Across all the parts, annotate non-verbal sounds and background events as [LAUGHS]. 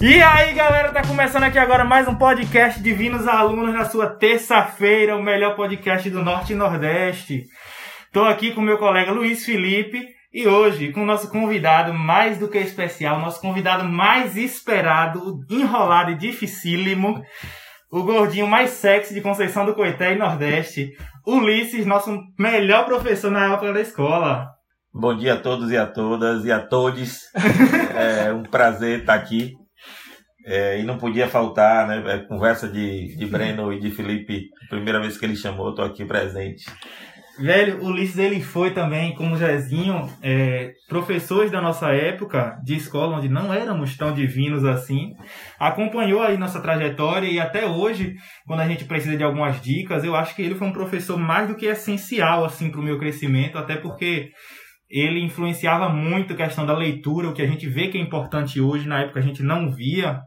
E aí, galera, tá começando aqui agora mais um podcast Divinos Alunos na sua terça-feira, o melhor podcast do Norte e Nordeste. Tô aqui com meu colega Luiz Felipe e hoje com o nosso convidado mais do que especial, nosso convidado mais esperado, enrolado e dificílimo, o gordinho mais sexy de Conceição do Coité e Nordeste, Ulisses, nosso melhor professor na época da escola. Bom dia a todos e a todas e a todos. [LAUGHS] é um prazer estar aqui é, e não podia faltar, né? É, conversa de, de Breno e de Felipe, primeira vez que ele chamou, estou aqui presente. Velho, o Ulisses ele foi também, como Jezinho, é, professores da nossa época, de escola onde não éramos tão divinos assim. Acompanhou aí nossa trajetória e até hoje, quando a gente precisa de algumas dicas, eu acho que ele foi um professor mais do que essencial assim para o meu crescimento, até porque ele influenciava muito a questão da leitura, o que a gente vê que é importante hoje, na época a gente não via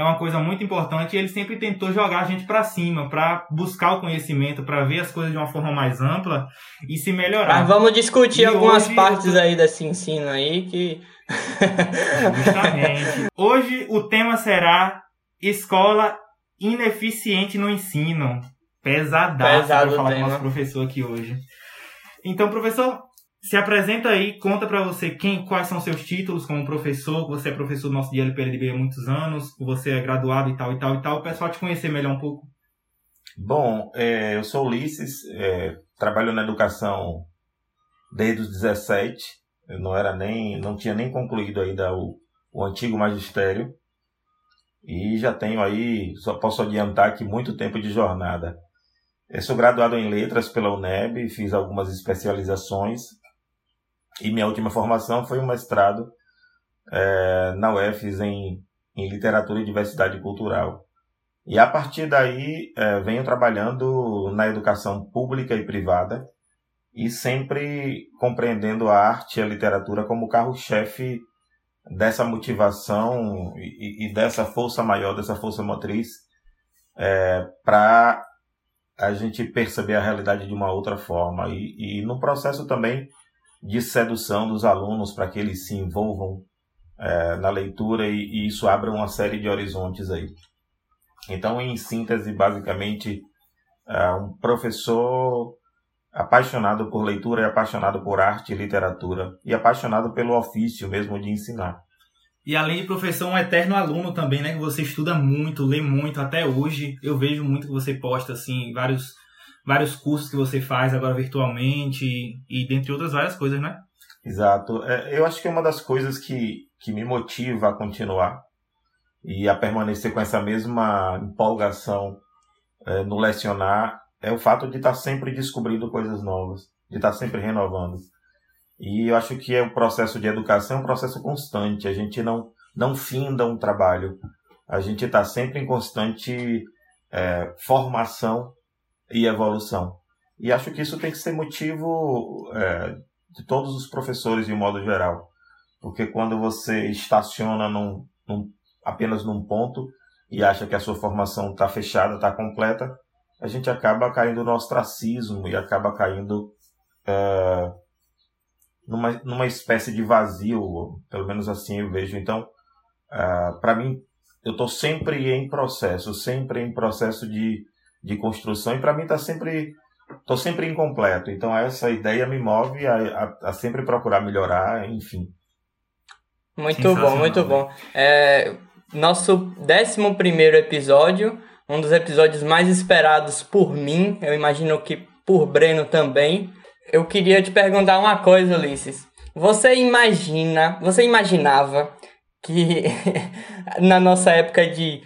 é uma coisa muito importante e ele sempre tentou jogar a gente para cima, para buscar o conhecimento, para ver as coisas de uma forma mais ampla e se melhorar. Mas vamos discutir e algumas partes aí desse ensino aí que [LAUGHS] Justamente. Hoje o tema será escola ineficiente no ensino. Pesadaço para falar tema. com o nosso professor aqui hoje. Então, professor, se apresenta aí, conta para você quem, quais são seus títulos como professor, você é professor do nosso de LPLDB há muitos anos, você é graduado e tal e tal e tal, o pessoal te conhecer melhor um pouco. Bom, é, eu sou Ulisses, é, trabalho na educação desde os 17, eu não era nem, não tinha nem concluído ainda o, o antigo magistério, e já tenho aí, só posso adiantar que muito tempo de jornada. Eu sou graduado em letras pela UNEB, fiz algumas especializações, e minha última formação foi um mestrado é, na UFES em, em Literatura e Diversidade Cultural. E a partir daí é, venho trabalhando na educação pública e privada e sempre compreendendo a arte e a literatura como carro-chefe dessa motivação e, e, dessa força maior, dessa força motriz, é, para a gente perceber a realidade de uma outra forma. E, e no processo também de sedução dos alunos para que eles se envolvam é, na leitura e, e, isso abra uma série de horizontes aí. Então, em síntese, basicamente, é um professor apaixonado por leitura e apaixonado por arte e literatura e apaixonado pelo ofício mesmo de ensinar. E além de professor, um eterno aluno também, né? Que você estuda muito, lê muito até hoje. Eu vejo muito que você posta assim vários vários cursos que você faz agora virtualmente e, dentre outras várias coisas, né? Exato. É, eu acho que é uma das coisas que, que me motiva a continuar e a permanecer com essa mesma empolgação é, no lecionar é o fato de estar sempre descobrindo coisas novas, de estar sempre renovando. E eu acho que é o processo de educação é um processo constante. A gente não, não finda um trabalho. A gente está sempre em constante é, formação e evolução. E acho que isso tem que ser motivo é, de todos os professores de um modo geral. Porque quando você estaciona num, num, apenas num ponto e acha que a sua formação está fechada, está completa, a gente acaba caindo no ostracismo e acaba caindo é, numa, numa espécie de vazio, pelo menos assim eu vejo. Então, é, para mim, eu estou sempre em processo, sempre em processo de de construção e para mim está sempre estou sempre incompleto. Então essa ideia me move a, a, a sempre procurar melhorar, enfim. Muito bom, muito bom. É, nosso décimo primeiro episódio, um dos episódios mais esperados por mim, eu imagino que por Breno também. Eu queria te perguntar uma coisa, Ulisses. Você imagina, você imaginava que [LAUGHS] na nossa época de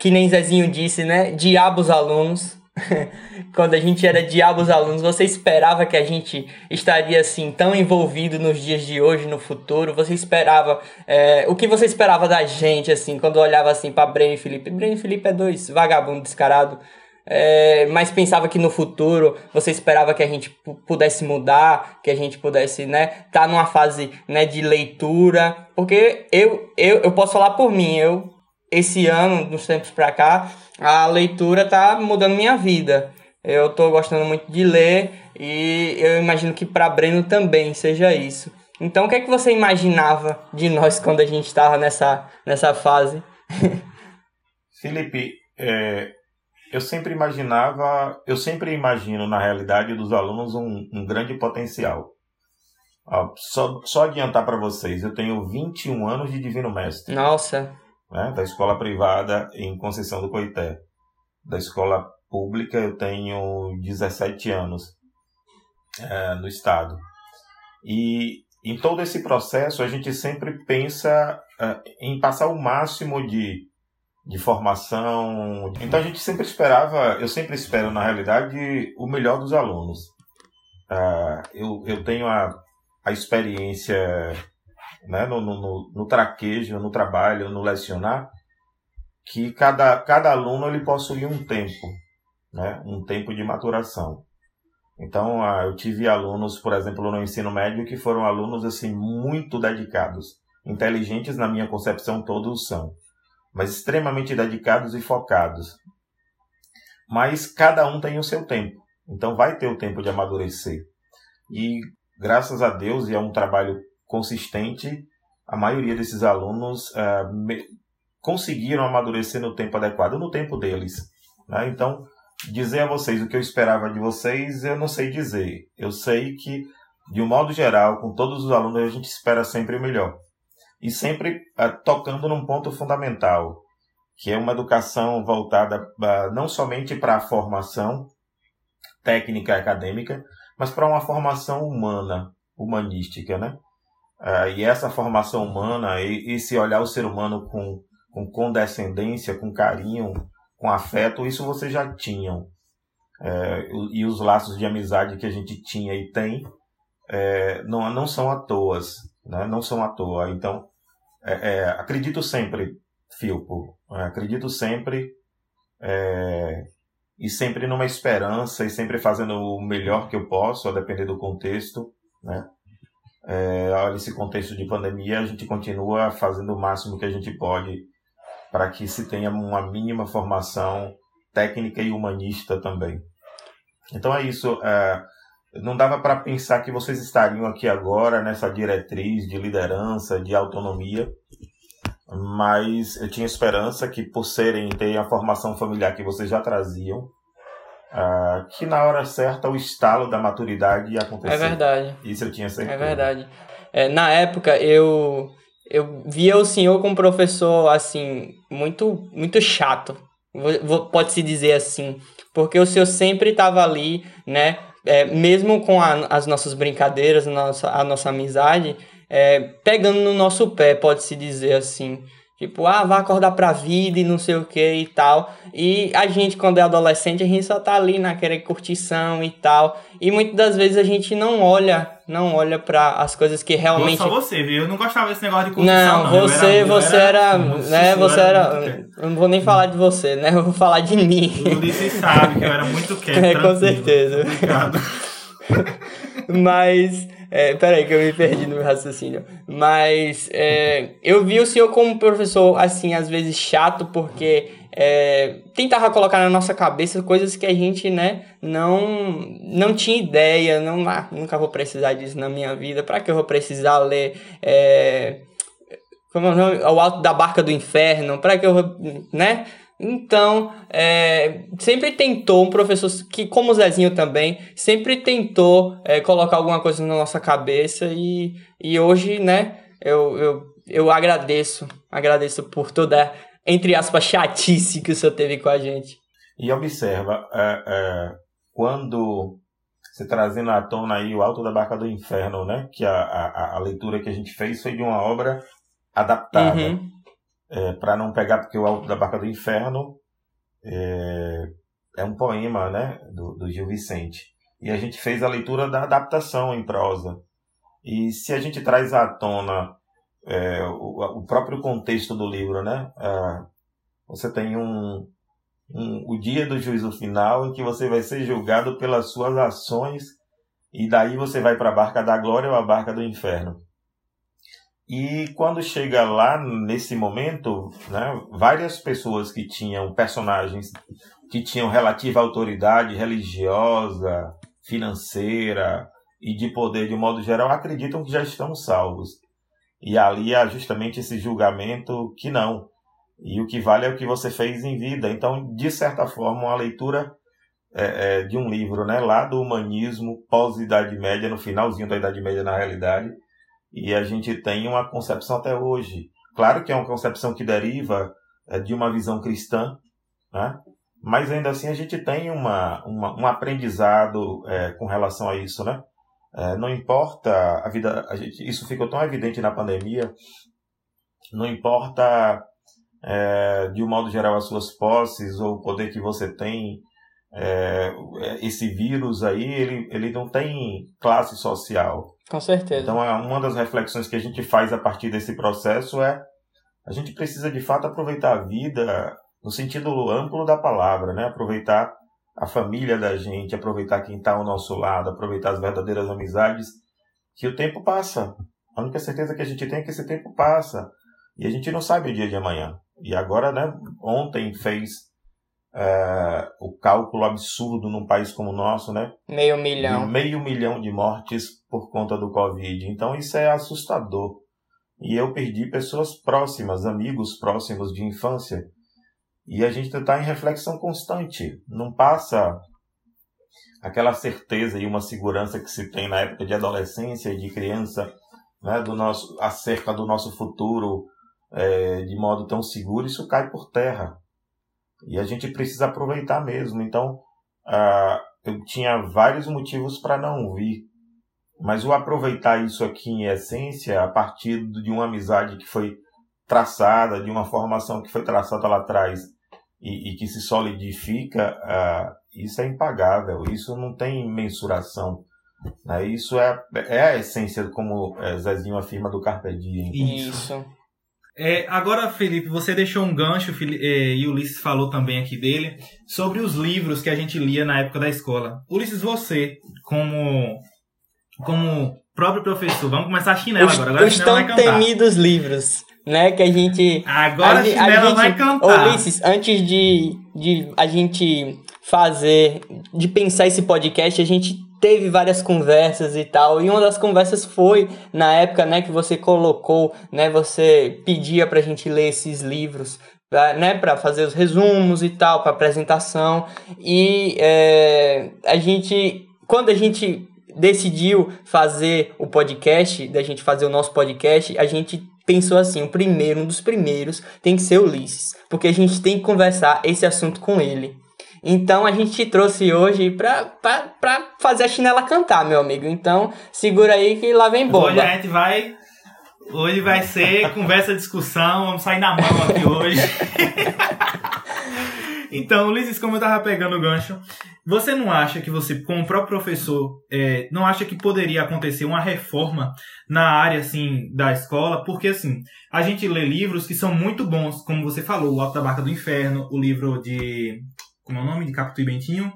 que nem Zezinho disse, né? Diabos alunos. [LAUGHS] Quando a gente era diabos alunos, você esperava que a gente estaria assim tão envolvido nos dias de hoje, no futuro? Você esperava é, o que você esperava da gente assim quando olhava assim para Breno e Felipe? Breno e Felipe é dois vagabundos descarados. É, mas pensava que no futuro você esperava que a gente pudesse mudar, que a gente pudesse, né, tá numa fase, né, de leitura, porque eu, eu, eu posso falar por mim, eu esse ano, dos tempos para cá, a leitura tá mudando minha vida. Eu tô gostando muito de ler e eu imagino que para Breno também seja isso. Então, o que é que você imaginava de nós quando a gente estava nessa, nessa fase? [LAUGHS] Felipe, é, eu sempre imaginava, eu sempre imagino na realidade dos alunos um, um grande potencial. Ó, só, só adiantar para vocês, eu tenho 21 anos de Divino Mestre. Nossa! Né, da escola privada em Conceição do Coité. Da escola pública eu tenho 17 anos é, no estado. E em todo esse processo a gente sempre pensa é, em passar o máximo de, de formação. Então a gente sempre esperava, eu sempre espero na realidade o melhor dos alunos. Uh, eu, eu tenho a, a experiência né, no, no, no, traquejo, no trabalho, no lecionar, que cada, cada aluno ele possui um tempo, né, um tempo de maturação. Então, uh, eu tive alunos, por exemplo, no ensino médio, que foram alunos assim muito dedicados, inteligentes na minha concepção todos são, mas extremamente dedicados e focados. Mas cada um tem o seu tempo, então vai ter o tempo de amadurecer. E graças a Deus e a um trabalho consistente, a maioria desses alunos uh, me, conseguiram amadurecer no tempo adequado, no tempo deles. Né? Então, dizer a vocês o que eu esperava de vocês, eu não sei dizer. Eu sei que, de um modo geral, com todos os alunos, a gente espera sempre o melhor. E sempre uh, tocando num ponto fundamental, que é uma educação voltada uh, não somente para a formação técnica e acadêmica, mas para uma formação humana, humanística, né? Uh, e essa formação humana, e, esse olhar o ser humano com, com condescendência, com carinho, com afeto, isso vocês já tinham. É, e os laços de amizade que a gente tinha e tem é, não, não são à toa, né? não são à toa. Então, é, é acredito sempre, Filpo, é, acredito sempre e sempre numa esperança e sempre fazendo o melhor que eu posso, a depender do contexto, né? É, esse contexto de pandemia, a gente continua fazendo o máximo que a gente pode para que se tenha uma mínima formação técnica e humanista também. Então é isso. É, não dava para pensar que vocês estariam aqui agora nessa diretriz de liderança, de autonomia, mas eu tinha esperança que por serem ter a formação familiar que vocês já traziam, uh, que na hora certa o estalo da maturidade ia acontecer. É verdade. Isso eu tinha certeza. É verdade. É, na época eu eu via o senhor como professor, assim, muito, muito chato, pode-se dizer assim, porque o senhor sempre estava ali, né, é, mesmo com a, as nossas brincadeiras, a nossa, a nossa amizade, é, pegando no nosso pé, pode-se dizer assim, Tipo, ah, vai acordar pra vida e não sei o que e tal. E a gente, quando é adolescente, a gente só tá ali naquela curtição e tal. E muitas das vezes a gente não olha, não olha para as coisas que realmente. Só você, viu? Eu não gostava desse negócio de curtição, não. não. Você, era, você era, era né? Você era. era eu não vou nem falar de você, né? Eu vou falar de mim. O Ulisses sabe que eu era muito [LAUGHS] quieto. É, com certeza. Obrigado. [LAUGHS] Mas. É, peraí, que eu me perdi no meu raciocínio. Mas é, eu vi o senhor como professor, assim, às vezes chato, porque é, tentava colocar na nossa cabeça coisas que a gente, né, não, não tinha ideia, não, ah, nunca vou precisar disso na minha vida, para que eu vou precisar ler. É, como é o Alto da Barca do Inferno, para que eu né? Então, é, sempre tentou, um professor que, como o Zezinho também, sempre tentou é, colocar alguma coisa na nossa cabeça e, e hoje, né, eu, eu, eu agradeço, agradeço por toda, entre aspas, chatice que o senhor teve com a gente. E observa, é, é, quando você trazendo à tona aí o Alto da Barca do Inferno, né, que a, a, a leitura que a gente fez foi de uma obra adaptada. Uhum é, para não pegar, porque o Alto da Barca do Inferno é, é um poema né, do, do, Gil Vicente. E a gente fez a leitura da adaptação em prosa. E se a gente traz à tona é, o, o, próprio contexto do livro, né, você tem um, um, o dia do juízo final em que você vai ser julgado pelas suas ações e daí você vai para a barca da glória ou a barca do inferno. E quando chega lá nesse momento, né, várias pessoas que tinham personagens que tinham relativa autoridade religiosa, financeira, e de poder de modo geral acreditam que já estão salvos. E ali há justamente esse julgamento que não. E o que vale é o que você fez em vida. Então, de certa forma, uma leitura é, é, de um livro né, lá do humanismo pós-Idade Média, no finalzinho da Idade Média, na realidade, e a gente tem uma concepção até hoje. Claro que é uma concepção que deriva é, de uma visão cristã, né? mas ainda assim a gente tem uma, uma um aprendizado é, com relação a isso. Né? É, não importa a vida, a gente, isso ficou tão evidente na pandemia, não importa é, de um modo geral as suas posses ou o poder que você tem, é, esse vírus aí, ele, ele não tem classe social. Com certeza. Então, é uma das reflexões que a gente faz a partir desse processo é a gente precisa de fato aproveitar a vida no sentido amplo da palavra, né? Aproveitar a família da gente, aproveitar quem está ao nosso lado, aproveitar as verdadeiras amizades, que o tempo passa. A única certeza que a gente tem é que esse tempo passa. E a gente não sabe o dia de amanhã. E agora, né, ontem fez é, o cálculo absurdo num país como o nosso, né? Meio milhão. De meio milhão de mortes por conta do Covid. Então isso é assustador. E eu perdi pessoas próximas, amigos próximos de infância. E a gente está em reflexão constante. Não passa aquela certeza e uma segurança que se tem na época de adolescência e de criança, né, do nosso acerca do nosso futuro é, de modo tão seguro, isso cai por terra. E a gente precisa aproveitar mesmo. Então, uh, eu tinha vários motivos para não vir. Mas o aproveitar isso aqui em essência, a partir de uma amizade que foi traçada, de uma formação que foi traçada lá atrás e, e que se solidifica, uh, isso é impagável. Isso não tem mensuração. Né? Isso é, é a essência, como é, Zezinho afirma, do Carpe Diem. Isso. É, agora, Felipe, você deixou um gancho, é, e o Ulisses falou também aqui dele, sobre os livros que a gente lia na época da escola. Ulisses, você, como, como próprio professor, vamos começar a chinela os, agora. agora os tão temidos livros, né, que a gente... Agora a, a chinela a gente, vai cantar. Ulisses, antes de, de a gente fazer, de pensar esse podcast, a gente teve várias conversas e tal. E uma das conversas foi na época, né, que você colocou, né, você pedia pra gente ler esses livros, pra, né, para fazer os resumos e tal, para apresentação. E é, a gente, quando a gente decidiu fazer o podcast, da gente fazer o nosso podcast, a gente pensou assim, o primeiro, um dos primeiros, tem que ser Ulisses, porque a gente tem que conversar esse assunto com ele. Então a gente te trouxe hoje pra, pra, pra fazer a chinela cantar, meu amigo. Então segura aí que lá vem bomba. Hoje a gente vai. Hoje vai ser conversa, discussão, vamos sair na mão aqui hoje. [LAUGHS] então, Ulisses, como eu tava pegando o gancho, você não acha que você, como próprio professor, é, não acha que poderia acontecer uma reforma na área, assim, da escola? Porque, assim, a gente lê livros que são muito bons, como você falou, O Alto da Barca do Inferno, o livro de como é o nome? De Capitu e Bentinho.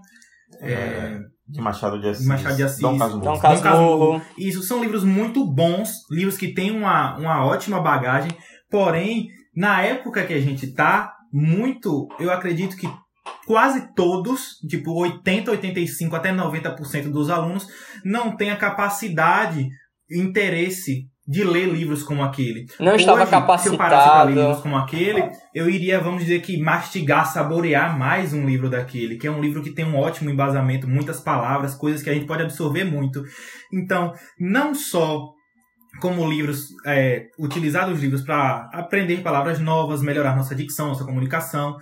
É, é, de Machado de Assis. Machado de Assis. Dom Casmurro. Dom Casmurro. Isso, são livros muito bons, livros que têm uma, uma ótima bagagem, porém, na época que a gente tá, muito, eu acredito que quase todos, tipo 80, 85, até 90% dos alunos, não têm a capacidade interesse de ler livros como aquele. Não Hoje, estava capacitado. Se eu parasse para ler livros como aquele, eu iria, vamos dizer que, mastigar, saborear mais um livro daquele, que é um livro que tem um ótimo embasamento, muitas palavras, coisas que a gente pode absorver muito. Então, não só como livros, é, utilizar os livros para aprender palavras novas, melhorar nossa dicção, nossa comunicação.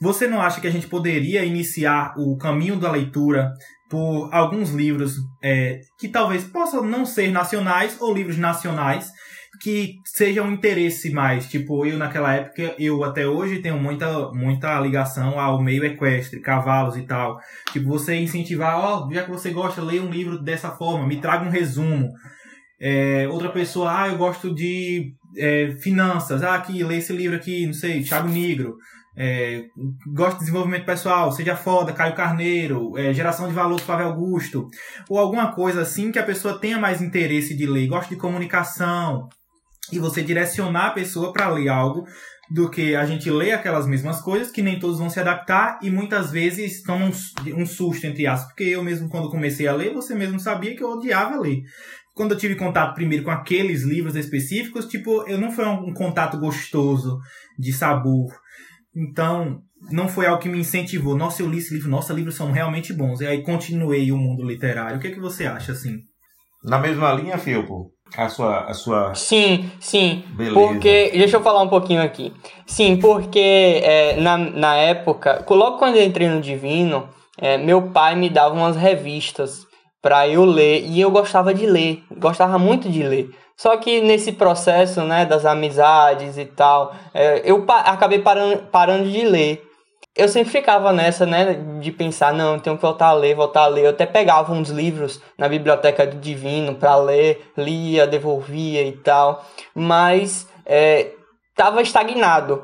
Você não acha que a gente poderia iniciar o caminho da leitura por alguns livros é, que talvez possam não ser nacionais ou livros nacionais que sejam um interesse mais. Tipo, eu naquela época, eu até hoje tenho muita, muita ligação ao meio equestre, cavalos e tal. Tipo, você incentivar, ó, oh, já que você gosta, leia um livro dessa forma, me traga um resumo. É, outra pessoa, ah, eu gosto de é, finanças, ah, aqui, lê esse livro aqui, não sei, Thiago Negro é, gosta de desenvolvimento pessoal, seja foda, Caio Carneiro, é, geração de valor Flávio Augusto, ou alguma coisa assim que a pessoa tenha mais interesse de ler, gosta de comunicação, e você direcionar a pessoa para ler algo do que a gente ler aquelas mesmas coisas, que nem todos vão se adaptar e muitas vezes tomam um, um susto, entre aspas. Porque eu mesmo, quando comecei a ler, você mesmo sabia que eu odiava ler. Quando eu tive contato primeiro com aqueles livros específicos, tipo, eu não foi um, um contato gostoso, de sabor. Então, não foi algo que me incentivou. Nossa, eu li esse livro, nossa, livros são realmente bons. E aí continuei o mundo literário. O que, é que você acha, assim? Na mesma linha, Filpo? A sua, a sua. Sim, sim. Beleza. Porque. Deixa eu falar um pouquinho aqui. Sim, porque é, na, na época, logo quando eu entrei no Divino, é, meu pai me dava umas revistas para eu ler. E eu gostava de ler. Gostava muito de ler. Só que nesse processo, né, das amizades e tal, é, eu pa acabei parando, parando de ler eu sempre ficava nessa, né, de pensar, não, tenho que voltar a ler, voltar a ler. Eu até pegava uns livros na biblioteca do Divino para ler, lia, devolvia e tal, mas é, tava estagnado.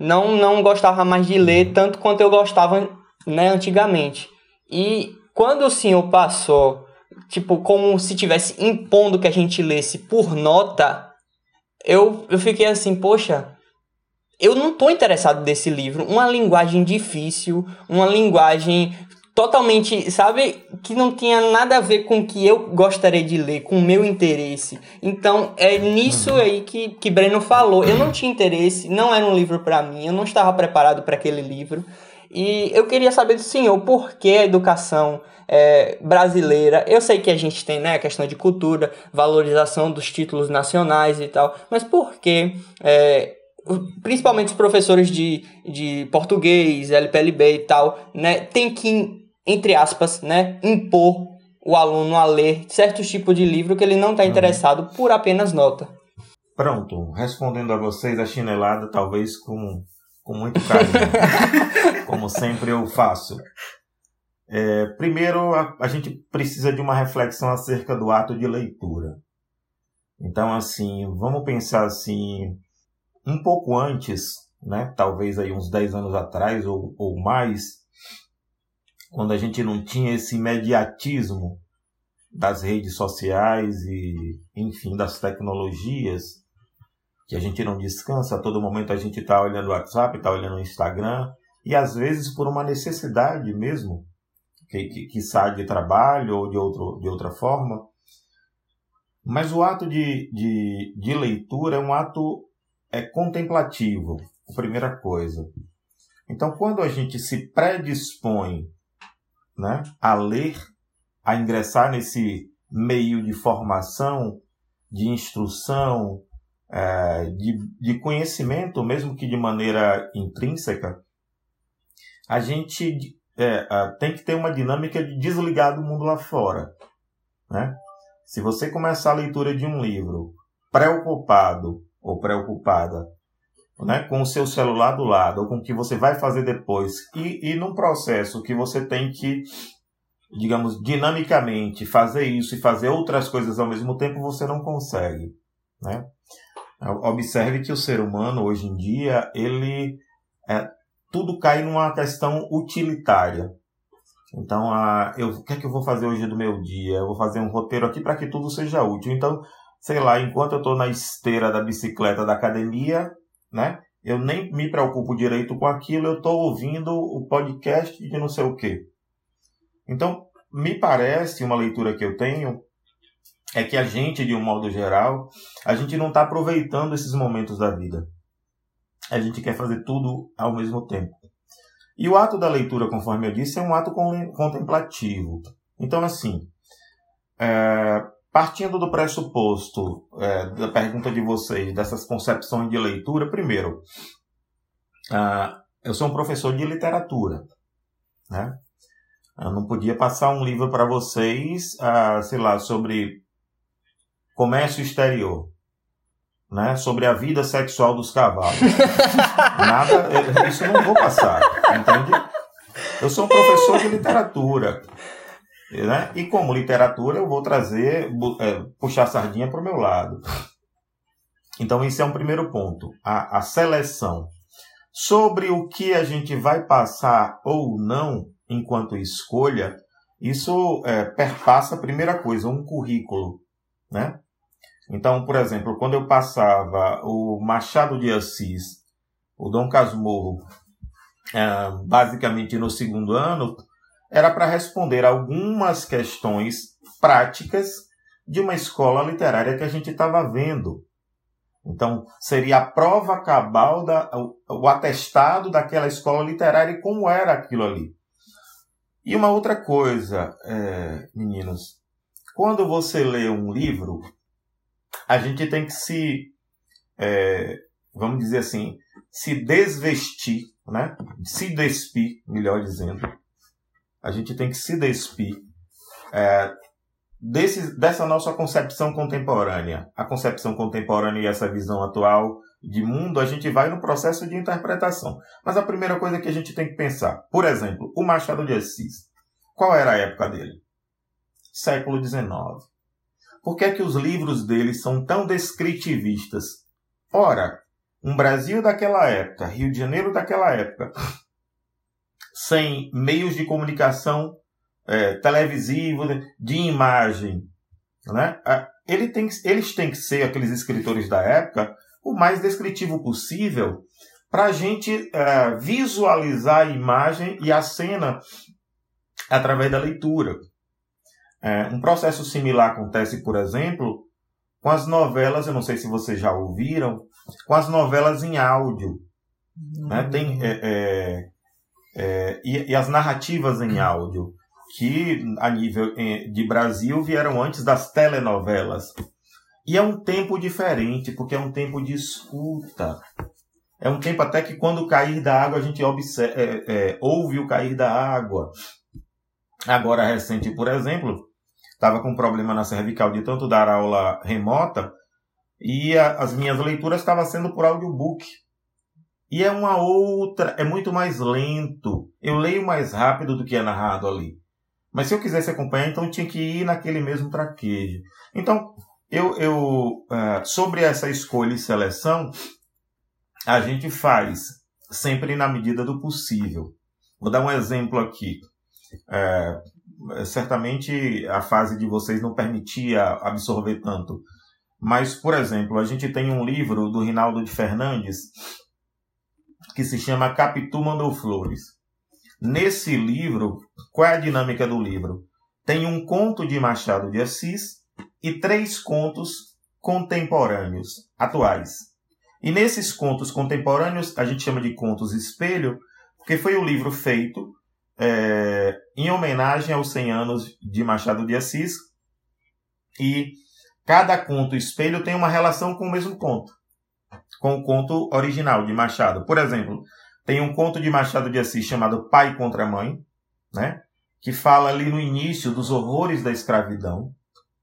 Não, não gostava mais de ler tanto quanto eu gostava, né, antigamente. E quando o senhor passou, tipo, como se tivesse impondo que a gente lesse por nota, eu, eu fiquei assim, poxa, eu não estou interessado nesse livro. Uma linguagem difícil, uma linguagem totalmente, sabe, que não tinha nada a ver com o que eu gostaria de ler, com o meu interesse. Então, é nisso uhum. aí que, que Breno falou. Eu não tinha interesse, não era um livro para mim, eu não estava preparado para aquele livro. E eu queria saber do senhor por que a educação é, brasileira. Eu sei que a gente tem né, a questão de cultura, valorização dos títulos nacionais e tal, mas por que é, principalmente os professores de, de português, LPLB e tal, né, tem que, entre aspas, né, impor o aluno a ler certos tipos de livro que ele não está uhum. interessado por apenas nota. Pronto, respondendo a vocês a chinelada, talvez com, com muito carinho, [LAUGHS] como sempre eu faço. É, primeiro, a, a gente precisa de uma reflexão acerca do ato de leitura. Então, assim, vamos pensar assim, um pouco antes, né, talvez aí uns 10 anos atrás ou, ou mais, quando a gente não tinha esse imediatismo das redes sociais e, enfim, das tecnologias, que a gente não descansa, a todo momento a gente está olhando o WhatsApp, está olhando o Instagram, e às vezes por uma necessidade mesmo, que, que, que sai de trabalho ou de, outro, de outra forma. Mas o ato de, de, de leitura é um ato é contemplativo, a primeira coisa. Então, quando a gente se predispõe né, a ler, a ingressar nesse meio de formação, de instrução, é, de, de conhecimento, mesmo que de maneira intrínseca, a gente é, tem que ter uma dinâmica de desligar do mundo lá fora. Né? Se você começar a leitura de um livro preocupado ou preocupada né, com o seu celular do lado, ou com o que você vai fazer depois, e, e num processo que você tem que, digamos, dinamicamente fazer isso e fazer outras coisas ao mesmo tempo, você não consegue. Né? Observe que o ser humano, hoje em dia, ele é, tudo cai numa questão utilitária. Então, a, eu, o que é que eu vou fazer hoje do meu dia? Eu vou fazer um roteiro aqui para que tudo seja útil. Então, sei lá, enquanto eu estou na esteira da bicicleta da academia, né? Eu nem me preocupo direito com aquilo, eu estou ouvindo o podcast de não sei o quê. Então, me parece, uma leitura que eu tenho, é que a gente, de um modo geral, a gente não está aproveitando esses momentos da vida. A gente quer fazer tudo ao mesmo tempo. E o ato da leitura, conforme eu disse, é um ato contemplativo. Então, assim, é, Partindo do pressuposto é, da pergunta de vocês, dessas concepções de leitura, primeiro, uh, eu sou um professor de literatura, né? Eu não podia passar um livro para vocês, uh, sei lá, sobre comércio exterior, né? Sobre a vida sexual dos cavalos. Nada, isso eu não vou passar, entende? Eu sou um professor de literatura. Né? E como literatura, eu vou trazer, é, puxar a sardinha para o meu lado. Então, esse é um primeiro ponto, a, a seleção. Sobre o que a gente vai passar ou não enquanto escolha, isso é, perpassa a primeira coisa, um currículo. Né? Então, por exemplo, quando eu passava o Machado de Assis o Dom Casmurro, uh, basicamente no segundo ano, era para responder algumas questões práticas de uma escola literária que a gente estava vendo. Então, seria a prova cabal, da, o, o atestado daquela escola literária e como era aquilo ali. E uma outra coisa, é, meninos, quando você lê um livro, a gente tem que se, é, vamos dizer assim, se desvestir, né? Se despir, melhor dizendo. A gente tem que se despir é, desse, dessa nossa concepção contemporânea. A concepção contemporânea e essa visão atual de mundo, a gente vai no processo de interpretação. Mas a primeira coisa que a gente tem que pensar, por exemplo, o Machado de Assis. Qual era a época dele? Século XIX. Por que é que os livros dele são tão descritivistas? Ora, um Brasil daquela época, Rio de Janeiro daquela época, [LAUGHS] sem meios de comunicação é, televisivo, de imagem, né? Ele tem, eles têm que ser, aqueles escritores da época, o mais descritivo possível para a gente é, visualizar a imagem e a cena através da leitura. É, um processo similar acontece, por exemplo, com as novelas, eu não sei se vocês já ouviram, com as novelas em áudio. Né? Tem, é, é, é, e, e, as narrativas em áudio, que a nível é, de Brasil vieram antes das telenovelas. E é um tempo diferente, porque é um tempo de escuta. É um tempo até que quando cair da água a gente observa, é, ouve o cair da água. Agora recente, por exemplo, estava com problema na cervical de tanto dar aula remota e a, as minhas leituras estavam sendo por audiobook. E é uma outra, é muito mais lento. Eu leio mais rápido do que é narrado ali. Mas se eu quisesse acompanhar, então tinha que ir naquele mesmo traquejo. Então, eu, eu uh, sobre essa escolha e seleção, a gente faz sempre na medida do possível. Vou dar um exemplo aqui. É, certamente a fase de vocês não permitia absorver tanto. Mas, por exemplo, a gente tem um livro do Rinaldo de Fernandes que se chama Capitu Mandou Flores. Nesse livro, qual é a dinâmica do livro? Tem um conto de Machado de Assis e três contos contemporâneos, atuais. E nesses contos contemporâneos, a gente chama de contos espelho, porque foi o livro feito é, em homenagem aos 100 anos de Machado de Assis. E cada conto espelho tem uma relação com o mesmo conto, com o conto original de Machado. Por exemplo, tem um conto de Machado de Assis chamado Pai contra Mãe, né? que fala ali no início dos horrores da escravidão,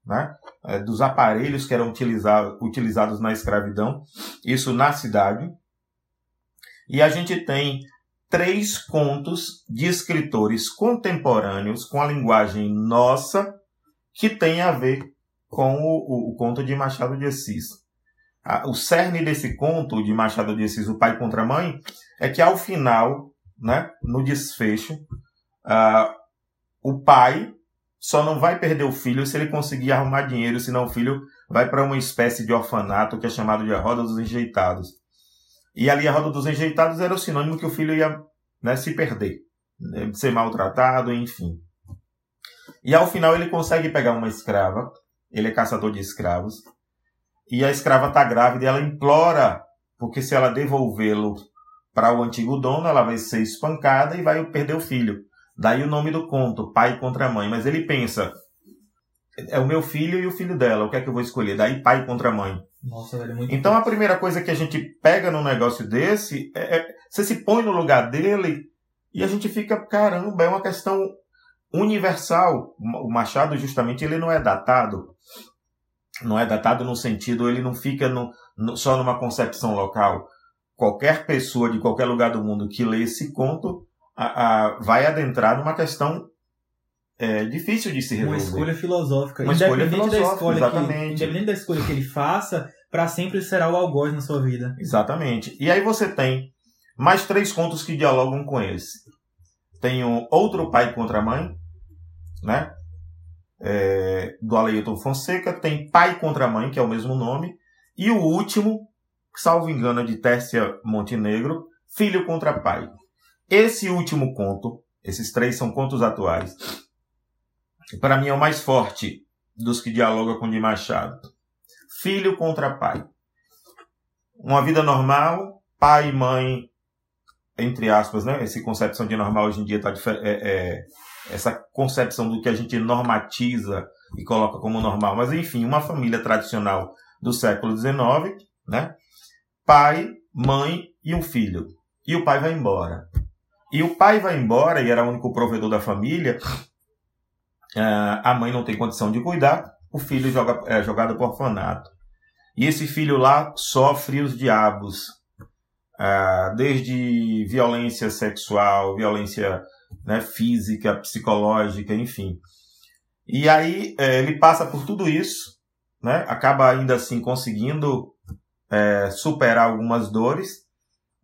né? É, dos aparelhos que eram utilizados, utilizados na escravidão, isso na cidade. E a gente tem três contos de escritores contemporâneos com a linguagem nossa que tem a ver com o, o, o conto de Machado de Assis. o cerne desse conto de Machado de Assis, O Pai contra a Mãe, é que ao final, né, no desfecho, uh, o pai só não vai perder o filho se ele conseguir arrumar dinheiro, senão o filho vai para uma espécie de orfanato que é chamado de a Roda dos Enjeitados. E ali a roda dos enjeitados era o sinônimo que o filho ia né, se perder, né, ser maltratado, enfim. E ao final ele consegue pegar uma escrava, ele é caçador de escravos, e a escrava está grávida e ela implora, porque se ela devolvê-lo para o antigo dono, ela vai ser espancada e vai perder o filho. Daí o nome do conto, pai contra mãe. Mas ele pensa, é o meu filho e o filho dela, o que é que eu vou escolher? Daí pai contra mãe. Nossa, velho, é muito Então a primeira coisa que a gente pega num negócio desse é, é você se põe no lugar dele e a gente fica, caramba, é uma questão universal. O Machado, justamente, ele não é datado. Não é datado no sentido, ele não fica no, no, só numa concepção local. Qualquer pessoa de qualquer lugar do mundo que lê esse conto a, a, vai adentrar numa questão é difícil de se resolver. Uma escolha filosófica. Uma escolha filosófica, da escolha exatamente. Que, independente da escolha que ele faça, para sempre será o algoz na sua vida. Exatamente. E aí você tem mais três contos que dialogam com esse. Tem o Outro Pai contra a Mãe, né? É, do Aleilton Fonseca. Tem Pai contra a Mãe, que é o mesmo nome. E o último, salvo engano, é de Tércia Montenegro, Filho contra Pai. Esse último conto, esses três são contos atuais, para mim é o mais forte dos que dialoga com de Machado. Filho contra pai. Uma vida normal, pai e mãe, entre aspas, né? Essa concepção de normal hoje em dia está é, é, essa concepção do que a gente normatiza e coloca como normal. Mas enfim, uma família tradicional do século XIX, né? Pai, mãe e um filho. E o pai vai embora. E o pai vai embora e era o único provedor da família. Uh, a mãe não tem condição de cuidar, o filho joga, é jogado para o orfanato. E esse filho lá sofre os diabos, uh, desde violência sexual, violência né, física, psicológica, enfim. E aí é, ele passa por tudo isso, né, acaba ainda assim conseguindo é, superar algumas dores,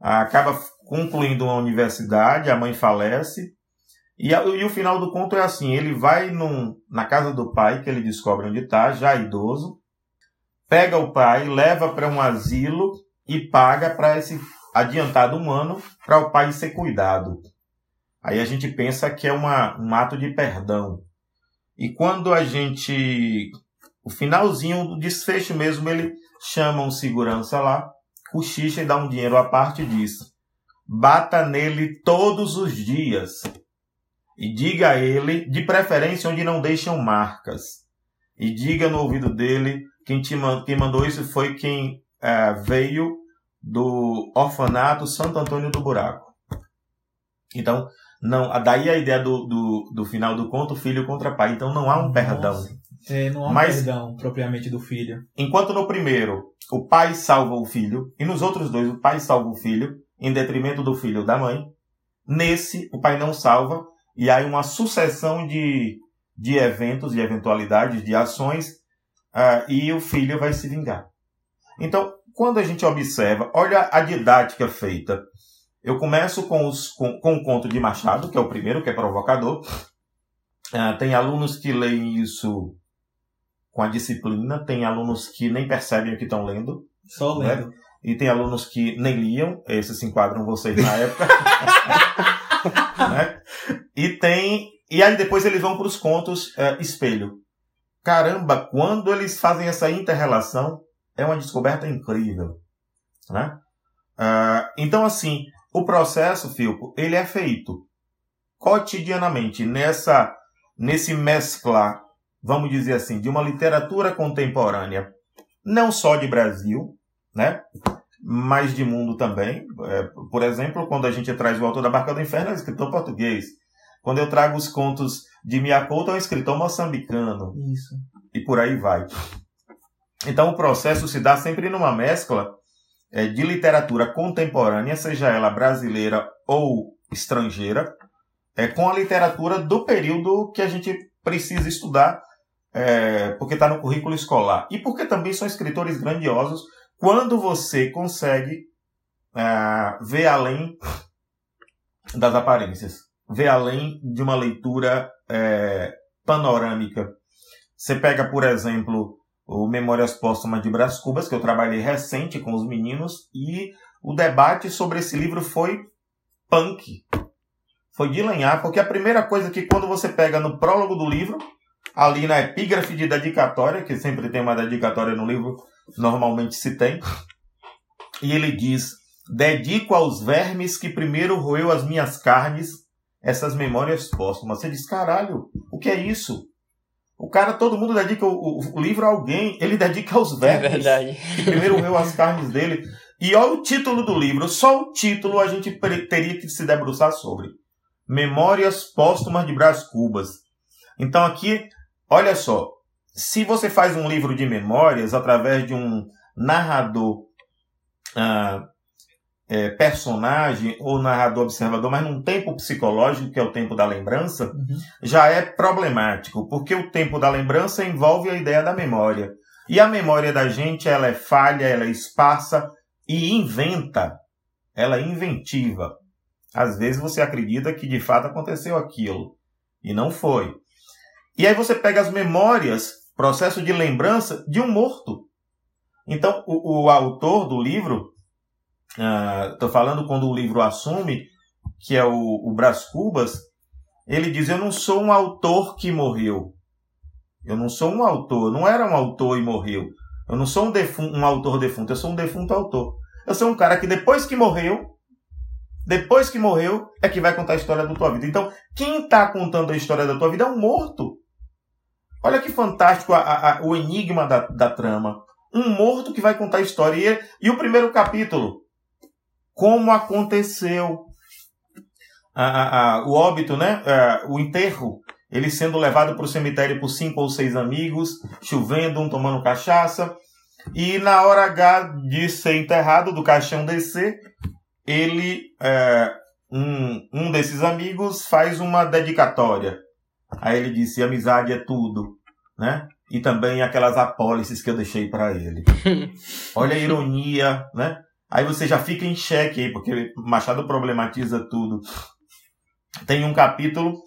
acaba concluindo uma universidade, a mãe falece, e, e, o final do conto é assim: ele vai num, na casa do pai, que ele descobre onde está, já idoso, pega o pai, leva para um asilo e paga para esse adiantado humano para o pai ser cuidado. Aí a gente pensa que é uma, um ato de perdão. E quando a gente. O finalzinho do desfecho mesmo, ele chama um segurança lá, cochicha e dá um dinheiro à parte disso. Bata nele todos os dias e diga a ele, de preferência onde não deixam marcas. E diga no ouvido dele, quem, te, quem mandou isso foi quem é, veio do orfanato Santo Antônio do Buraco. Então, não, daí a ideia do, do, do final do conto, filho contra pai. Então não há um Nossa. perdão. É, não há um Mas, perdão propriamente do filho. Enquanto no primeiro o pai salva o filho, e nos outros dois o pai salva o filho, em detrimento do filho da mãe, nesse o pai não salva, e aí uma sucessão de, de eventos, de eventualidades, de ações, uh, e o filho vai se vingar. Então, quando a gente observa, olha a didática feita. Eu começo com, os, com, com o conto de Machado, que é o primeiro, que é provocador. Uh, tem alunos que leem isso com a disciplina, tem alunos que nem percebem o que estão lendo. Só né? lendo. Né? E tem alunos que nem liam, esses se enquadram vocês na época. [LAUGHS] [LAUGHS] né? E tem. E aí depois eles vão para os contos é, espelho. Caramba, quando eles fazem essa inter-relação, é uma descoberta incrível. Né? Uh, então, assim, o processo, Filpo, ele é feito cotidianamente nessa, nesse mesclar, vamos dizer assim, de uma literatura contemporânea, não só de Brasil, né? Mas de mundo também. É, por exemplo, quando a gente traz o autor da Barca do Inferno, é um escritor português. Quando eu trago os contos de Miyakoto, é um escritor moçambicano. Isso. E por aí vai. Então o processo se dá sempre numa mescla é, de literatura contemporânea, seja ela brasileira ou estrangeira, é, com a literatura do período que a gente precisa estudar, é, porque está no currículo escolar. E porque também são escritores grandiosos quando você consegue uh, ver além das aparências, ver além de uma leitura é, panorâmica. Você pega, por exemplo, o Memórias Póstumas de Brás Cubas, que eu trabalhei recente com os meninos, e o debate sobre esse livro foi punk. Foi de lenhar, porque a primeira coisa que quando você pega no prólogo do livro, ali na epígrafe de dedicatória, que sempre tem uma dedicatória no livro, normalmente se tem. E ele diz: Dedico aos vermes que primeiro roeu as minhas carnes essas memórias póstumas. Você diz: caralho, o que é isso? O cara, todo mundo dedica o, o, o livro a alguém, ele dedica aos é vermes é que primeiro roeu as carnes dele. E olha o título do livro, só o título a gente teria que se debruçar sobre. Memórias Póstumas de Brás Cubas. Então aqui, olha só, se você faz um livro de memórias através de um narrador ah, é, personagem ou narrador observador, mas num tempo psicológico, que é o tempo da lembrança, uhum. já é problemático, porque o tempo da lembrança envolve a ideia da memória. E a memória da gente, ela é falha, ela é esparsa e inventa. Ela é inventiva. Às vezes você acredita que de fato aconteceu aquilo. E não foi. E aí você pega as memórias processo de lembrança de um morto. Então, o, o autor do livro, estou uh, falando quando o livro assume, que é o, o Brás Cubas, ele diz: Eu não sou um autor que morreu. Eu não sou um autor, não era um autor e morreu. Eu não sou um, defunto, um autor defunto, eu sou um defunto autor. Eu sou um cara que depois que morreu, depois que morreu, é que vai contar a história da tua vida. Então, quem está contando a história da tua vida é um morto. Olha que fantástico a, a, o enigma da, da trama. Um morto que vai contar a história. E, e o primeiro capítulo, como aconteceu a, o óbito, né? o enterro, ele sendo levado para o cemitério por cinco ou seis amigos, chovendo, um tomando cachaça. E na hora H de ser enterrado, do caixão descer, ele, é, um, um desses amigos, faz uma dedicatória. Aí ele disse: amizade é tudo, né? E também aquelas apólices que eu deixei para ele. [LAUGHS] Olha a ironia, né? Aí você já fica em xeque aí, porque Machado problematiza tudo. Tem um capítulo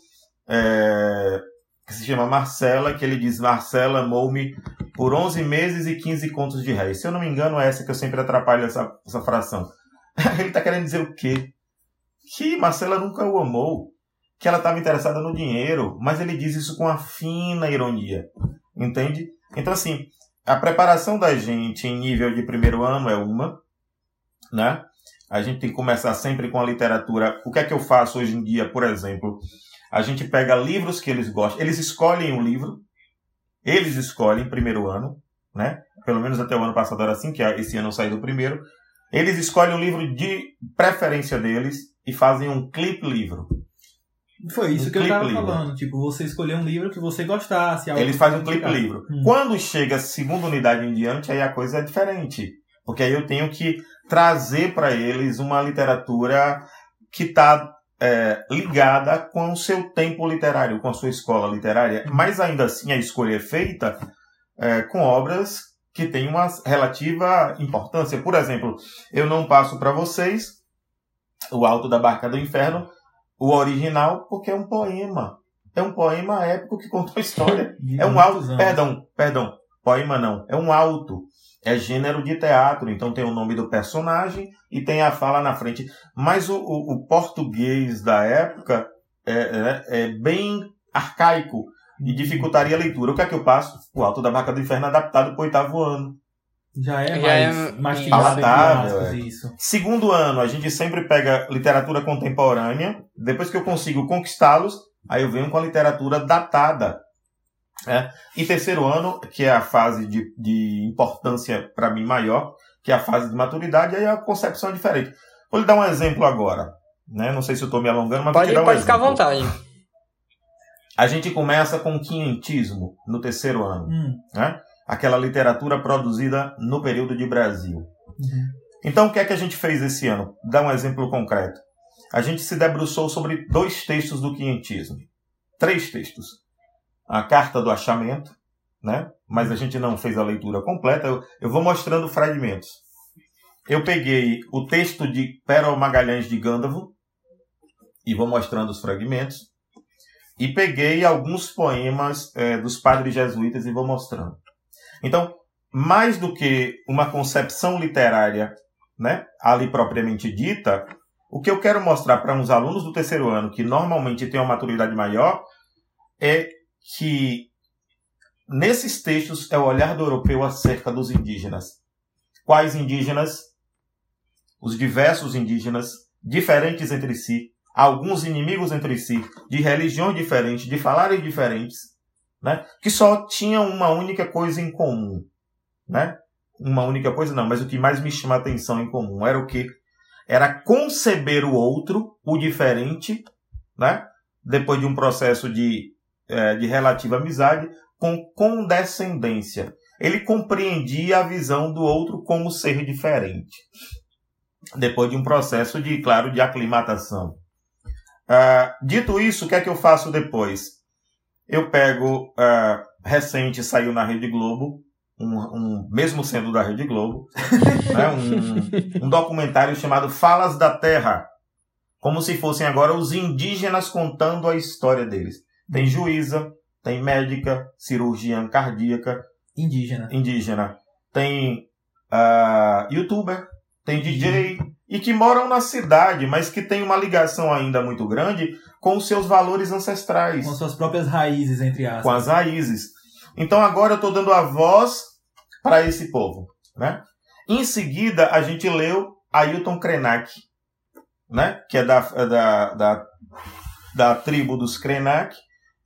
é, que se chama Marcela, que ele diz: Marcela amou-me por 11 meses e 15 contos de réis. Se eu não me engano, é essa que eu sempre atrapalho essa, essa fração. [LAUGHS] ele está querendo dizer o quê? Que Marcela nunca o amou, que ela estava interessada no dinheiro, mas ele diz isso com uma fina ironia, entende? Então, assim, a preparação da gente em nível de primeiro ano é uma, né? A gente tem que começar sempre com a literatura. O que é que eu faço hoje em dia, por exemplo? A gente pega livros que eles gostam, eles escolhem o um livro, eles escolhem primeiro ano, né? Pelo menos até o ano passado era assim, que esse ano eu saí do primeiro. Eles escolhem o livro de preferência deles e fazem um clipe livro. Foi isso um que eu estava falando. Tipo, você escolher um livro que você gostasse. Eles fazem um clipe livro. Hum. Quando chega a segunda unidade em diante, aí a coisa é diferente. Porque aí eu tenho que trazer para eles uma literatura que está é, ligada com o seu tempo literário, com a sua escola literária. Mas ainda assim a escolha é feita é, com obras que tem uma relativa importância. Por exemplo, eu não passo para vocês o Alto da Barca do Inferno, o original, porque é um poema. É um poema épico que conta a história. é um alto. Perdão, perdão. Poema não. É um alto. É gênero de teatro. Então tem o nome do personagem e tem a fala na frente. Mas o, o, o português da época é, é, é bem arcaico e dificultaria a leitura. O que é que eu passo? O Alto da Barca do Inferno adaptado para o oitavo ano. Já é mais, é mais palatável. É. Isso. Segundo ano, a gente sempre pega literatura contemporânea. Depois que eu consigo conquistá-los, aí eu venho com a literatura datada. É. E terceiro ano, que é a fase de, de importância para mim maior, que é a fase de maturidade, aí a concepção é diferente. Vou lhe dar um exemplo agora. Né? Não sei se eu estou me alongando, mas pode, vou te dar um pode exemplo. ficar à vontade. A gente começa com quinhentismo no terceiro ano, hum. né? Aquela literatura produzida no período de Brasil. Uhum. Então, o que é que a gente fez esse ano? Dá um exemplo concreto. A gente se debruçou sobre dois textos do quinhentismo. Três textos. A Carta do Achamento, né? Mas a gente não fez a leitura completa. Eu, eu vou mostrando fragmentos. Eu peguei o texto de Pérola Magalhães de Gândavo e vou mostrando os fragmentos e peguei alguns poemas é, dos padres jesuítas e vou mostrando. Então, mais do que uma concepção literária, né, ali propriamente dita, o que eu quero mostrar para uns alunos do terceiro ano que normalmente têm uma maturidade maior é que nesses textos é o olhar do europeu acerca dos indígenas. Quais indígenas? Os diversos indígenas, diferentes entre si, alguns inimigos entre si, de religiões diferentes, de falares diferentes, né? que só tinham uma única coisa em comum. Né? Uma única coisa não, mas o que mais me chama a atenção em comum era o que? Era conceber o outro, o diferente, né? depois de um processo de, é, de relativa amizade, com condescendência. Ele compreendia a visão do outro como ser diferente. Depois de um processo de, claro, de aclimatação. Uh, dito isso, o que é que eu faço depois? Eu pego, uh, recente saiu na Rede Globo, um, um mesmo sendo da Rede Globo, [LAUGHS] né, um, um documentário chamado Falas da Terra, como se fossem agora os indígenas contando a história deles. Tem juíza, tem médica, cirurgiã cardíaca. Indígena. Indígena. Tem uh, youtuber, tem DJ, e que moram na cidade, mas que tem uma ligação ainda muito grande com os seus valores ancestrais. Com suas próprias raízes, entre aspas. Com as raízes. Então agora eu estou dando a voz para esse povo. Né? Em seguida, a gente leu Ailton Krenak, né? que é da, da, da, da tribo dos Krenak,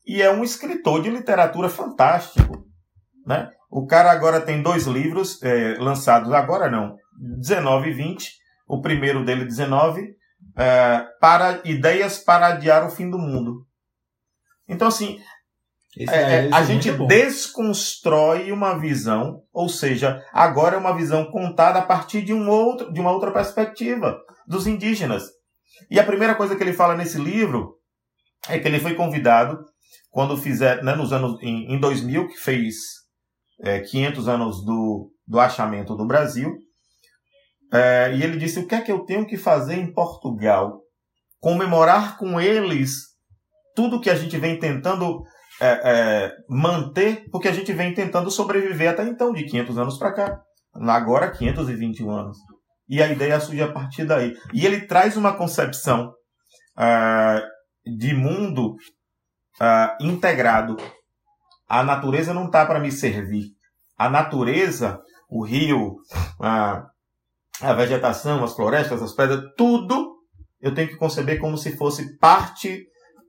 e é um escritor de literatura fantástico. Né? O cara agora tem dois livros é, lançados, agora não, 19 e 20. O primeiro dele, 19, é, para Ideias para Adiar o Fim do Mundo. Então, assim, é, é, a gente desconstrói uma visão, ou seja, agora é uma visão contada a partir de, um outro, de uma outra perspectiva dos indígenas. E a primeira coisa que ele fala nesse livro é que ele foi convidado quando fizer, né, nos anos em, em 2000, que fez é, 500 anos do, do achamento do Brasil, é, e ele disse: o que é que eu tenho que fazer em Portugal? Comemorar com eles tudo que a gente vem tentando é, é, manter, porque a gente vem tentando sobreviver até então, de 500 anos para cá. Agora, 521 anos. E a ideia surge a partir daí. E ele traz uma concepção uh, de mundo uh, integrado. A natureza não está para me servir. A natureza, o rio, a vegetação, as florestas, as pedras, tudo eu tenho que conceber como se fosse parte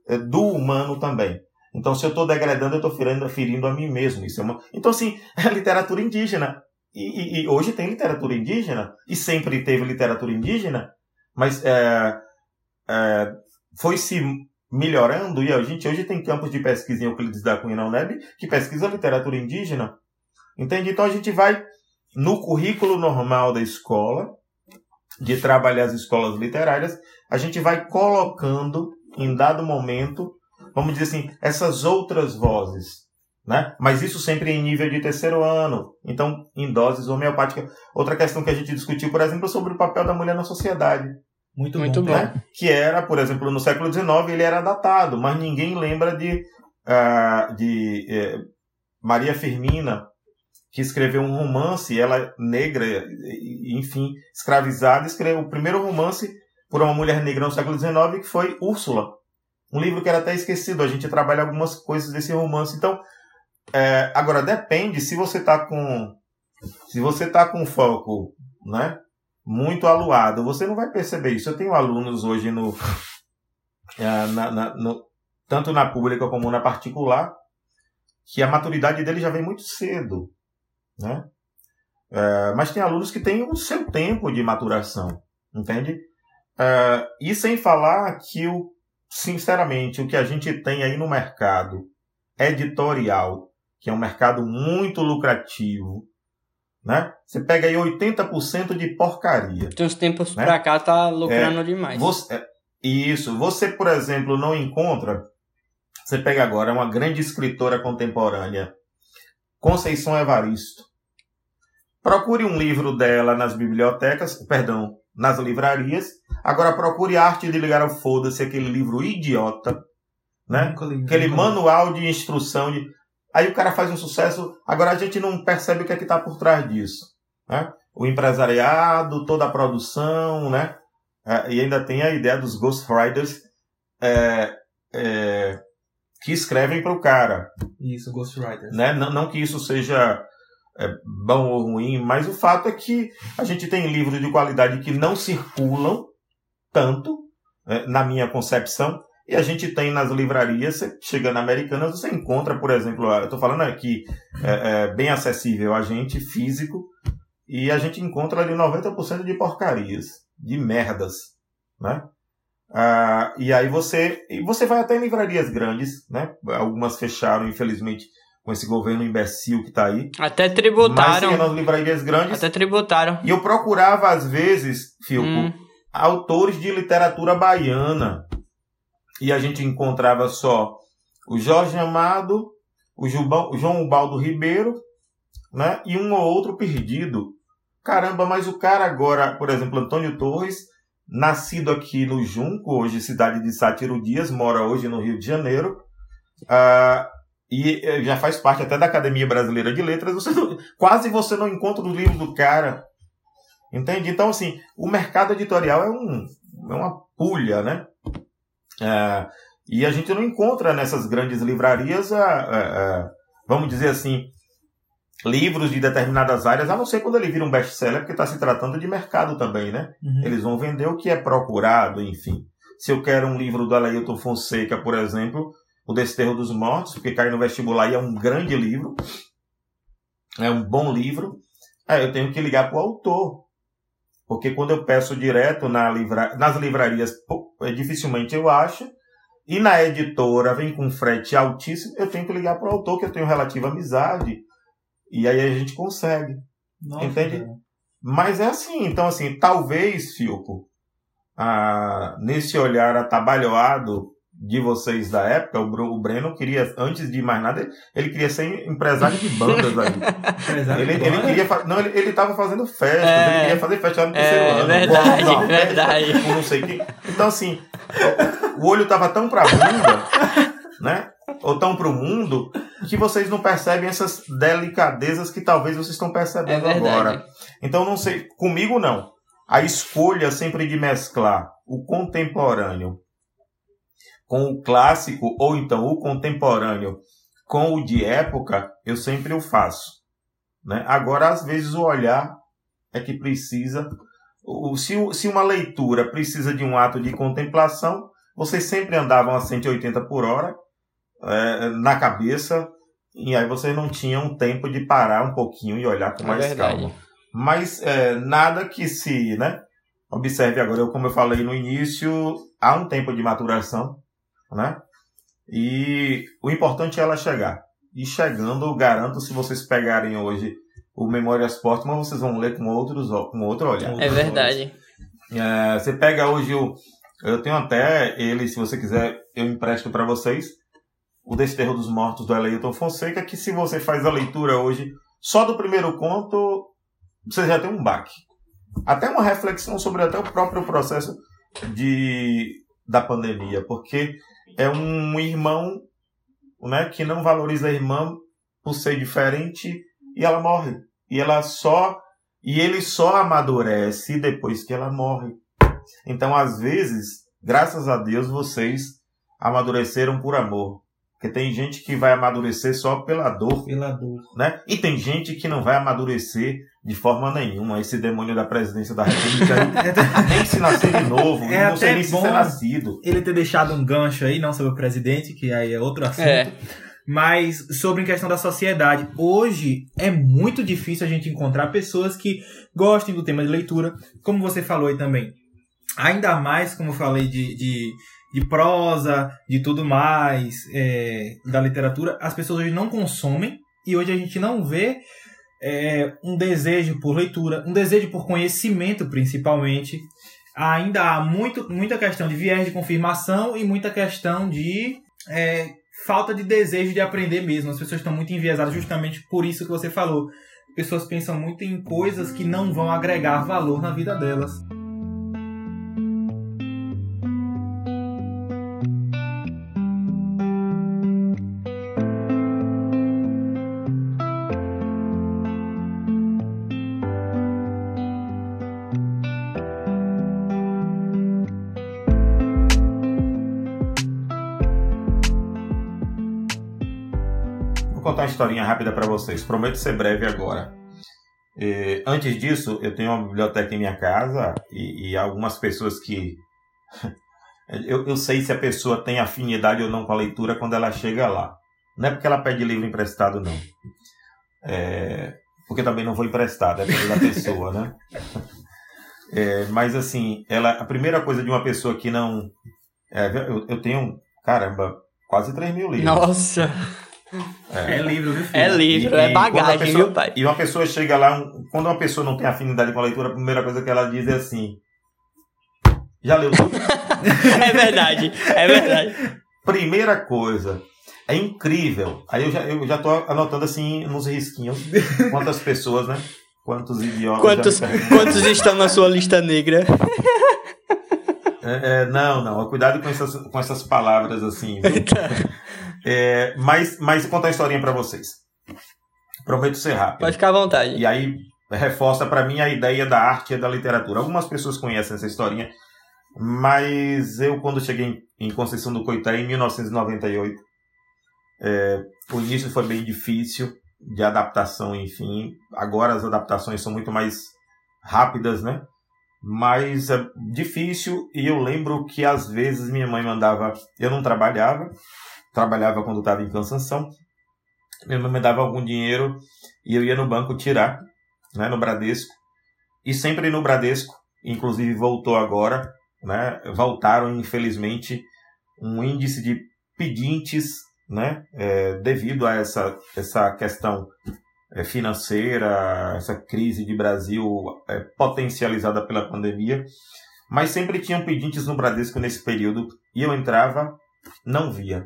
eh, do humano também. Então, se eu estou degradando, eu estou ferindo, ferindo a mim mesmo. Isso é uma... Então, assim, [LAUGHS] é literatura indígena. E, e, e, hoje tem literatura indígena, e sempre teve literatura indígena, mas é, é, foi se melhorando, e a gente hoje tem campos de pesquisa em Euclides da Cunha UNEB que pesquisa literatura indígena. Entende? Então a gente vai no currículo normal da escola, de trabalhar as escolas literárias, a gente vai colocando em dado momento vamos dizer assim, essas outras vozes. Né? Mas isso sempre em nível de terceiro ano, então em doses homeopáticas. Outra questão que a gente discutiu, por exemplo, é sobre o papel da mulher na sociedade. Muito, Muito bom. Né? Que era, por exemplo, no século XIX ele era datado, mas ninguém lembra de, uh, de uh, Maria Firmina, que escreveu um romance, ela negra, enfim, escravizada, escreveu o primeiro romance por uma mulher negra no século XIX, que foi Úrsula. Um livro que era até esquecido. A gente trabalha algumas coisas desse romance. Então, é, agora depende se você está com se você está com foco, né, muito aluado, você não vai perceber isso. Eu tenho alunos hoje no, é, na, na, no tanto na pública como na particular que a maturidade dele já vem muito cedo, né? É, mas tem alunos que têm o seu tempo de maturação, entende? É, e sem falar que o sinceramente, o que a gente tem aí no mercado editorial, que é um mercado muito lucrativo, né? Você pega aí 80% de porcaria. Tem uns tempos né? pra cá tá lucrando é, demais. Você, é, isso. Você, por exemplo, não encontra. Você pega agora uma grande escritora contemporânea, Conceição Evaristo. Procure um livro dela nas bibliotecas, perdão, nas livrarias. Agora procure Arte de Ligar ao Foda-se, aquele livro idiota, né? Aquele manual de instrução de. Aí o cara faz um sucesso, agora a gente não percebe o que é que está por trás disso. Né? O empresariado, toda a produção, né? É, e ainda tem a ideia dos ghostwriters é, é, que escrevem para o cara. Isso, ghostwriters. Né? Não, não que isso seja é, bom ou ruim, mas o fato é que a gente tem livros de qualidade que não circulam tanto, né, na minha concepção, e a gente tem nas livrarias, você chega na Americanas, você encontra, por exemplo, eu estou falando aqui, é, é, bem acessível a gente, físico, e a gente encontra ali 90% de porcarias, de merdas, né? Ah, e aí você, e você vai até em livrarias grandes, né? Algumas fecharam, infelizmente, com esse governo imbecil que está aí. Até tributaram. Mas nas livrarias grandes. Até tributaram. E eu procurava, às vezes, Filco, hum. autores de literatura baiana. E a gente encontrava só o Jorge Amado, o, João Ubaldo Ribeiro, né? E um ou outro perdido. Caramba, mas o cara agora, por exemplo, Antônio Torres, nascido aqui no Junco, hoje cidade de Sátiro Dias, mora hoje no Rio de Janeiro. Uh, e eh, já faz parte até da Academia Brasileira de Letras, você não, quase você não encontra o livro do cara Entende? Então, assim, o mercado editorial é, um, é uma pulha, né? É, e a gente não encontra nessas grandes livrarias, a, a, a, vamos dizer assim, livros de determinadas áreas, a não ser quando ele vira um best-seller, porque está se tratando de mercado também, né? Uhum. Eles vão vender o que é procurado, enfim. Se eu quero um livro do Alailton Fonseca, por exemplo, O Desterro dos Mortos, porque cai no vestibular e é um grande livro, é um bom livro, aí eu tenho que ligar para o autor. Porque quando eu peço direto na livra... nas livrarias, é, dificilmente eu acho. E na editora vem com frete altíssimo, eu tenho que ligar para o autor, que eu tenho relativa amizade. E aí a gente consegue. Nossa, entende? Cara. Mas é assim, então assim, talvez, Filco, ah, nesse olhar atabalhoado de vocês da época, o, Breno queria, antes de mais nada, ele queria ser empresário de bandas aí. [LAUGHS] ele, ele queria Não, ele, ele tava fazendo festas, é, ele queria fazer festa no terceiro é, ano. Verdade, não, verdade. Festa, não sei que. Então, assim, o olho tava tão pra bunda, né? Ou tão pro mundo, que vocês não percebem essas delicadezas que talvez vocês estão percebendo é agora. Então, não sei, comigo não. A escolha sempre de mesclar o contemporâneo com o clássico ou então o contemporâneo com o de época, eu sempre o faço. Né? Agora, às vezes, o olhar é que precisa. Se, se uma leitura precisa de um ato de contemplação, vocês sempre andavam a 180 por hora é, na cabeça, e aí vocês não tinham tempo de parar um pouquinho e olhar com é mais calma. Mas é, nada que se. Né? Observe agora, eu, como eu falei no início, há um tempo de maturação né? E o importante é ela chegar. E chegando, garanto, se vocês pegarem hoje o Memórias Póstumas, vocês vão ler com, outros, com outro olhar. É verdade. É, você pega hoje o. Eu tenho até ele, se você quiser, eu empresto para vocês. O Desterro dos Mortos do Eleilton Fonseca, que se você faz a leitura hoje só do primeiro conto, você já tem um baque. Até uma reflexão sobre até o próprio processo de, da pandemia, porque é um irmão né, que não valoriza a irmã por ser diferente e ela morre. E ela só e ele só amadurece depois que ela morre. Então, às vezes, graças a Deus, vocês amadureceram por amor. Porque tem gente que vai amadurecer só pela dor. Pela dor. Né? E tem gente que não vai amadurecer de forma nenhuma. Esse demônio da presidência da República [LAUGHS] nem se nascer de novo, é não sei nem se ser nascido. Ele ter deixado um gancho aí, não sobre o presidente, que aí é outro assunto. É. Mas sobre a questão da sociedade. Hoje é muito difícil a gente encontrar pessoas que gostem do tema de leitura, como você falou aí também. Ainda mais, como eu falei, de, de de prosa, de tudo mais, é, da literatura, as pessoas hoje não consomem e hoje a gente não vê é, um desejo por leitura, um desejo por conhecimento principalmente. Ainda há muito, muita questão de viés de confirmação e muita questão de é, falta de desejo de aprender mesmo. As pessoas estão muito enviesadas justamente por isso que você falou. Pessoas pensam muito em coisas que não vão agregar valor na vida delas. Historinha rápida para vocês. Prometo ser breve agora. E, antes disso, eu tenho uma biblioteca em minha casa e, e algumas pessoas que. [LAUGHS] eu, eu sei se a pessoa tem afinidade ou não com a leitura quando ela chega lá. Não é porque ela pede livro emprestado, não. É, porque também não vou emprestar, depende da pessoa, né? [LAUGHS] É, mas assim, ela, a primeira coisa de uma pessoa que não. É, eu, eu tenho, caramba, quase 3 mil livros. Nossa! É, é livro, viu, filho? É livro, e, é bagagem, pessoa, viu, pai? E uma pessoa chega lá, quando uma pessoa não tem afinidade com a leitura, a primeira coisa que ela diz é assim: Já leu tudo? [LAUGHS] é verdade, é verdade. Primeira coisa, é incrível. Aí eu já, eu já tô anotando assim nos risquinhos quantas pessoas, né? Quantos idiotas. Quantos, quantos estão na sua lista negra? [LAUGHS] É, é, não, não. Cuidado com essas, com essas palavras assim. É, mas, mas contar uma historinha para vocês. Prometo ser rápido. Pode ficar à vontade. E aí, reforça para mim a ideia da arte e da literatura. Algumas pessoas conhecem essa historinha, mas eu, quando cheguei em Conceição do Coité, em 1998, é, o início foi bem difícil de adaptação, enfim. Agora as adaptações são muito mais rápidas, né? Mas é difícil e eu lembro que às vezes minha mãe mandava. Eu não trabalhava, trabalhava quando estava em Cansanção. Minha mãe me dava algum dinheiro e eu ia no banco tirar, né, no Bradesco. E sempre no Bradesco, inclusive voltou agora, né? Voltaram, infelizmente, um índice de pedintes, né? É, devido a essa, essa questão financeira, essa crise de Brasil é, potencializada pela pandemia. Mas sempre tinham pedintes no Bradesco nesse período e eu entrava, não via.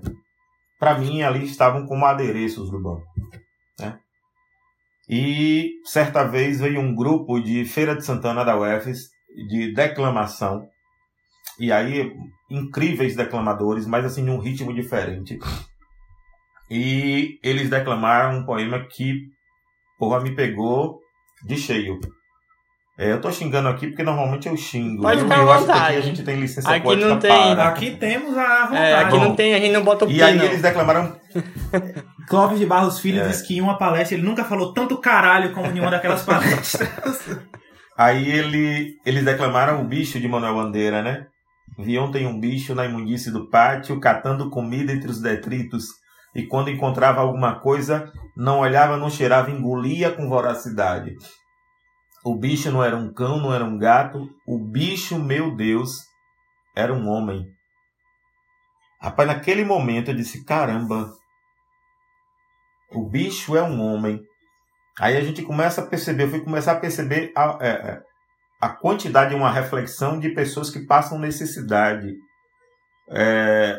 Para mim, ali estavam como adereços do banco. Né? E certa vez veio um grupo de Feira de Santana da UFES de declamação e aí, incríveis declamadores, mas assim, num ritmo diferente. E eles declamaram um poema que, porra, me pegou de cheio. É, eu tô xingando aqui porque normalmente eu xingo. Pode eu, ficar eu à acho que aqui a gente tem licença Aqui poética não tem. para. Aqui temos a vontade. É, aqui Bom. não tem, a gente não bota o E aí não. eles declamaram [LAUGHS] Clóvis de Barros Filho É. disse que em uma palestra ele nunca falou tanto caralho como em uma daquelas [LAUGHS] palestras. Aí ele, eles declamaram o bicho de Manuel Bandeira, né? Vi ontem um bicho na imundície do pátio, catando comida entre os detritos, e quando encontrava alguma coisa, não olhava, não cheirava, engolia com voracidade. O bicho não era um cão, não era um gato, o bicho, meu Deus, era um homem. Rapaz, naquele momento eu disse: caramba, o bicho é um homem. Aí a gente começa a perceber, eu fui começar a perceber a, é, é, a quantidade, uma reflexão de pessoas que passam necessidade. É,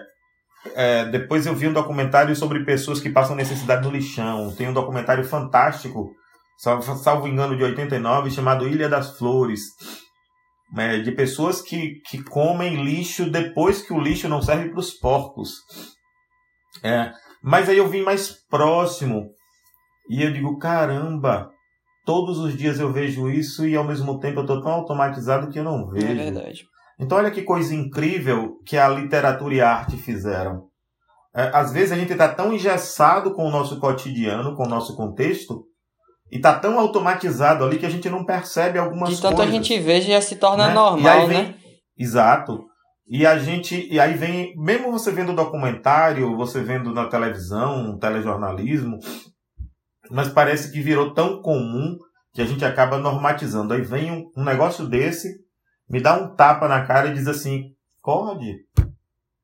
é, depois eu vi um documentário sobre pessoas que passam necessidade no lixão. Tem um documentário fantástico, salvo, salvo engano, de 89, chamado Ilha das Flores. É, de pessoas que, que comem lixo depois que o lixo não serve para os porcos. É, mas aí eu vim mais próximo e eu digo, caramba, todos os dias eu vejo isso e ao mesmo tempo eu estou tão automatizado que eu não vejo. É verdade. Então olha que coisa incrível que a literatura e a arte fizeram. É, às vezes a gente está tão engessado com o nosso cotidiano, com o nosso contexto, e está tão automatizado ali que a gente não percebe algumas De tanto coisas. a gente vê, já se torna né? E normal, vem- né? Exato. E a gente, e aí vem, mesmo você vendo documentário, você vendo na televisão, telejornalismo, mas parece que virou tão comum que a gente acaba normatizando. Aí vem um, um negócio desse, me dá um tapa na cara e diz assim: acorde,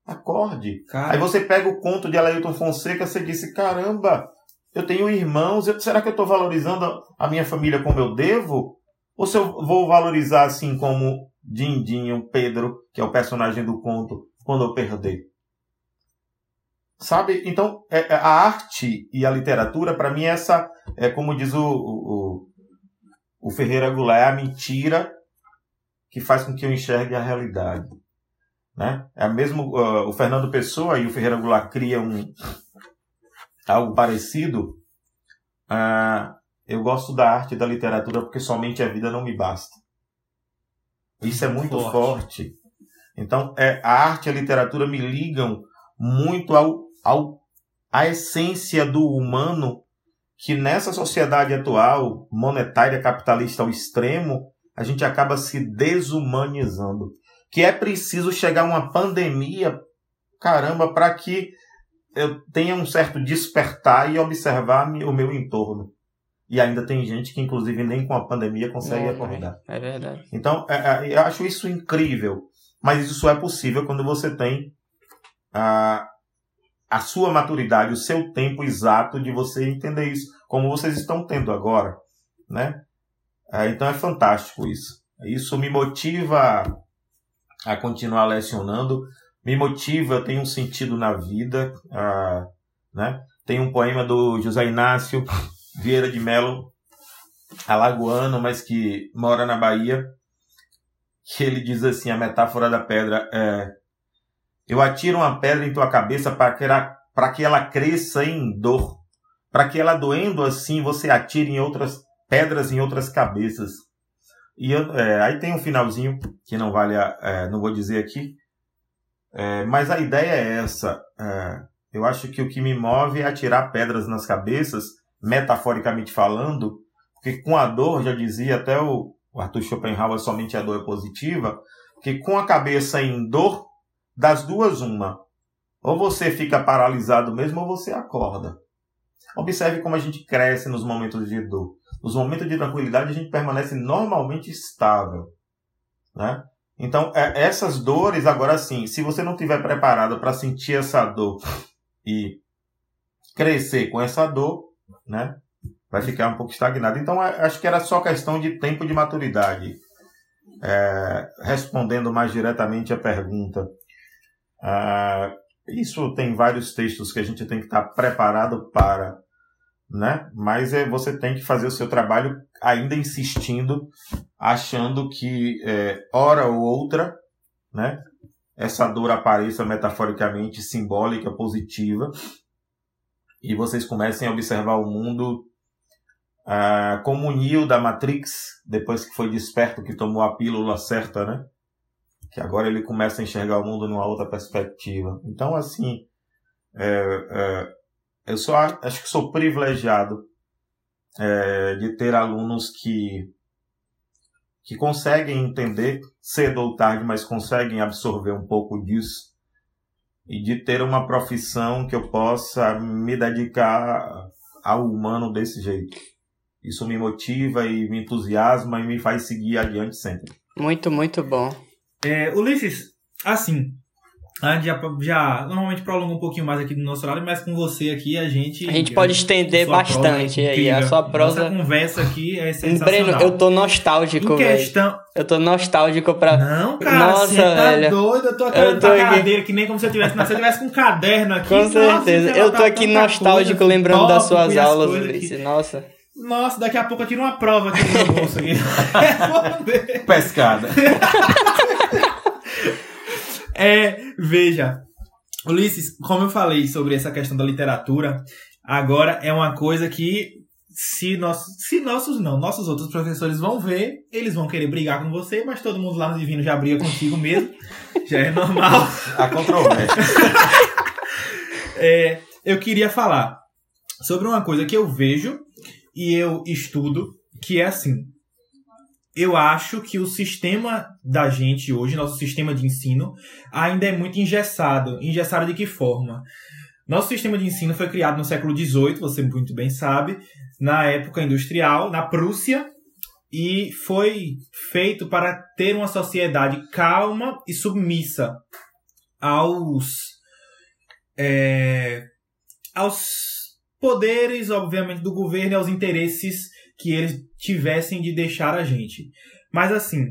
acorde. Aí você pega o conto de Alailton Fonseca, você disse: caramba, eu tenho irmãos, eu- será que eu estou valorizando a minha família como eu devo? Ou se eu vou valorizar assim como Dindinho, Pedro, que é o personagem do conto, quando eu perder? Sabe? Então, é- é a arte e a literatura, para mim, essa é como diz o, o, o Ferreira Goulart, é a mentira que faz com que eu enxergue a realidade. Né? É mesmo ah, o Fernando Pessoa e o Ferreira Goulart criam um, algo parecido. Ah, eu gosto da arte e da literatura porque somente a vida não me basta. Isso é muito Forte. forte. Então, é, a arte e a literatura me ligam muito ao, ao, à essência do humano que nessa sociedade atual, monetária, capitalista ao extremo, a gente acaba se desumanizando. Que é preciso chegar uma pandemia, caramba, para que eu tenha um certo despertar e observar o meu entorno. E ainda tem gente que, inclusive, nem com a pandemia consegue É, acordar. É verdade. Então, é, é, eu acho isso incrível. Mas isso só é possível quando você tem a, a sua maturidade, o seu tempo exato de você entender isso, como vocês estão tendo agora. Né? É, então é fantástico isso. Isso me motiva a, continuar lecionando, me motiva, tenho um sentido na vida. né? Tem um poema do José Inácio Vieira de Melo, alagoano, mas que mora na Bahia, que ele diz assim, a metáfora da pedra é eu atiro uma pedra em tua cabeça para que ela, para que ela cresça em dor, para que ela doendo assim você atire em outras pedras em outras cabeças. E eu, é, aí tem um finalzinho que não vale, a, é, não vou dizer aqui, é, mas a ideia é essa. É, eu acho que o que me move é atirar pedras nas cabeças, metaforicamente falando, porque com a dor, já dizia até o, o Arthur Schopenhauer, somente a dor é positiva, que com a cabeça em dor, das duas, uma. Ou você fica paralisado mesmo, ou você acorda. Observe como a gente cresce nos momentos de dor. Nos momentos de tranquilidade, a gente permanece normalmente estável. Né? Então, é, essas dores, agora sim, se você não estiver preparado para sentir essa dor e crescer com essa dor, né, vai ficar um pouco estagnado. Então, é, acho que era só questão de tempo de maturidade. É, respondendo mais diretamente a pergunta, é, isso tem vários textos que a gente tem que estar preparado para, né? Mas é, você tem que fazer o seu trabalho ainda insistindo, achando que é, hora ou outra, né? Essa dor apareça metaforicamente simbólica, positiva, e vocês comecem a observar o mundo ah, como o Neo da Matrix, depois que foi desperto, que tomou a pílula certa, né? Que agora ele começa a enxergar o mundo numa outra perspectiva. Então, assim, é, é, eu só acho que sou privilegiado é, de ter alunos que que conseguem entender cedo ou tarde, mas conseguem absorver um pouco disso e de ter uma profissão que eu possa me dedicar ao humano desse jeito. Isso me motiva e me entusiasma e me faz seguir adiante sempre. Muito, muito bom. É, Ulisses, assim, a gente já, já normalmente prolonga um pouquinho mais aqui do nosso horário, mas com você aqui a gente. A gente pode estender bastante é aí. A sua prosa. Essa conversa aqui é sensacional. Breno, eu tô nostálgico, velho. Questão... Eu tô nostálgico pra. Não, cara, Nossa, você tá velho. doido. Eu tô aqui eu tô aqui... cadeira que nem como se eu tivesse. Se eu tivesse com um caderno aqui. Com certeza. Nossa, eu tô aqui nostálgico coisa, lembrando das suas aulas, Ulisses. Nossa. Nossa, daqui a pouco eu tiro uma prova aqui no meu bolso aqui. [LAUGHS] Pescada. [LAUGHS] é, veja, Ulisses, como eu falei sobre essa questão da literatura, agora é uma coisa que se, nossos, se nossos não, nossos outros professores vão ver, eles vão querer brigar com você, mas todo mundo lá no Divino já briga contigo mesmo. já é normal. A controvérsia. [LAUGHS] é, eu queria falar sobre uma coisa que eu vejo e eu estudo, que é assim. Eu acho que o sistema da gente hoje, nosso sistema de ensino, ainda é muito engessado. Engessado de que forma? Nosso sistema de ensino foi criado no século XVIII, você muito bem sabe, na época industrial, na Prússia, e foi feito para ter uma sociedade calma e submissa aos é, aos poderes, obviamente, do governo e aos interesses que eles tivessem de deixar a gente. Mas assim,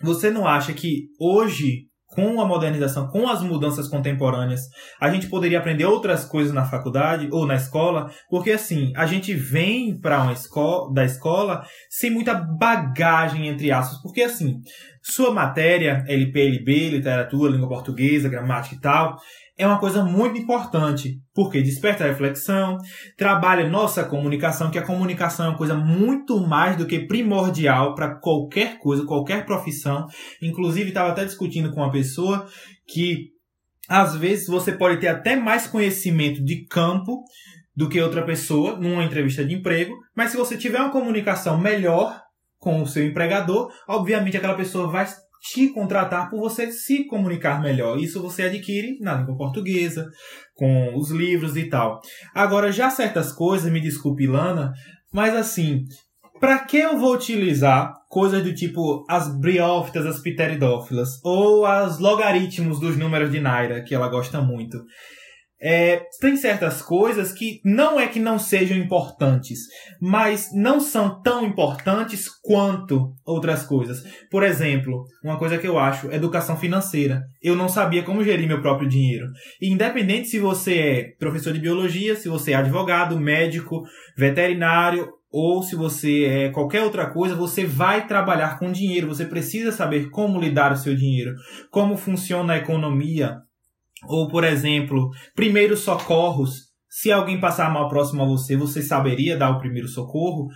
você não acha que hoje, com a modernização, com as mudanças contemporâneas, a gente poderia aprender outras coisas na faculdade ou na escola? Porque assim, a gente vem para uma escola da escola sem muita bagagem entre aspas, porque assim, sua matéria, LP, literatura, língua portuguesa, gramática e tal, é uma coisa muito importante, porque desperta a reflexão, trabalha nossa comunicação, que a comunicação é uma coisa muito mais do que primordial para qualquer coisa, qualquer profissão. Inclusive, estava até discutindo com uma pessoa que às vezes você pode ter até mais conhecimento de campo do que outra pessoa numa entrevista de emprego, mas se você tiver uma comunicação melhor com o seu empregador, obviamente aquela pessoa vai te contratar por você se comunicar melhor. Isso você adquire na língua portuguesa, com os livros e tal. Agora, já certas coisas, me desculpe, Lana, mas assim, para que eu vou utilizar coisas do tipo as briófitas, as pteridófilas, ou as logaritmos dos números de Naira, que ela gosta muito? É, tem certas coisas que não é que não sejam importantes, mas não são tão importantes quanto outras coisas. Por exemplo, uma coisa que eu acho, educação financeira. Eu não sabia como gerir meu próprio dinheiro. E independente se você é professor de biologia, se você é advogado, médico, veterinário ou se você é qualquer outra coisa, você vai trabalhar com dinheiro. Você precisa saber como lidar o seu dinheiro, como funciona a economia, ou, por exemplo, primeiros socorros. Se alguém passar mal próximo a você, você saberia dar o primeiro socorro.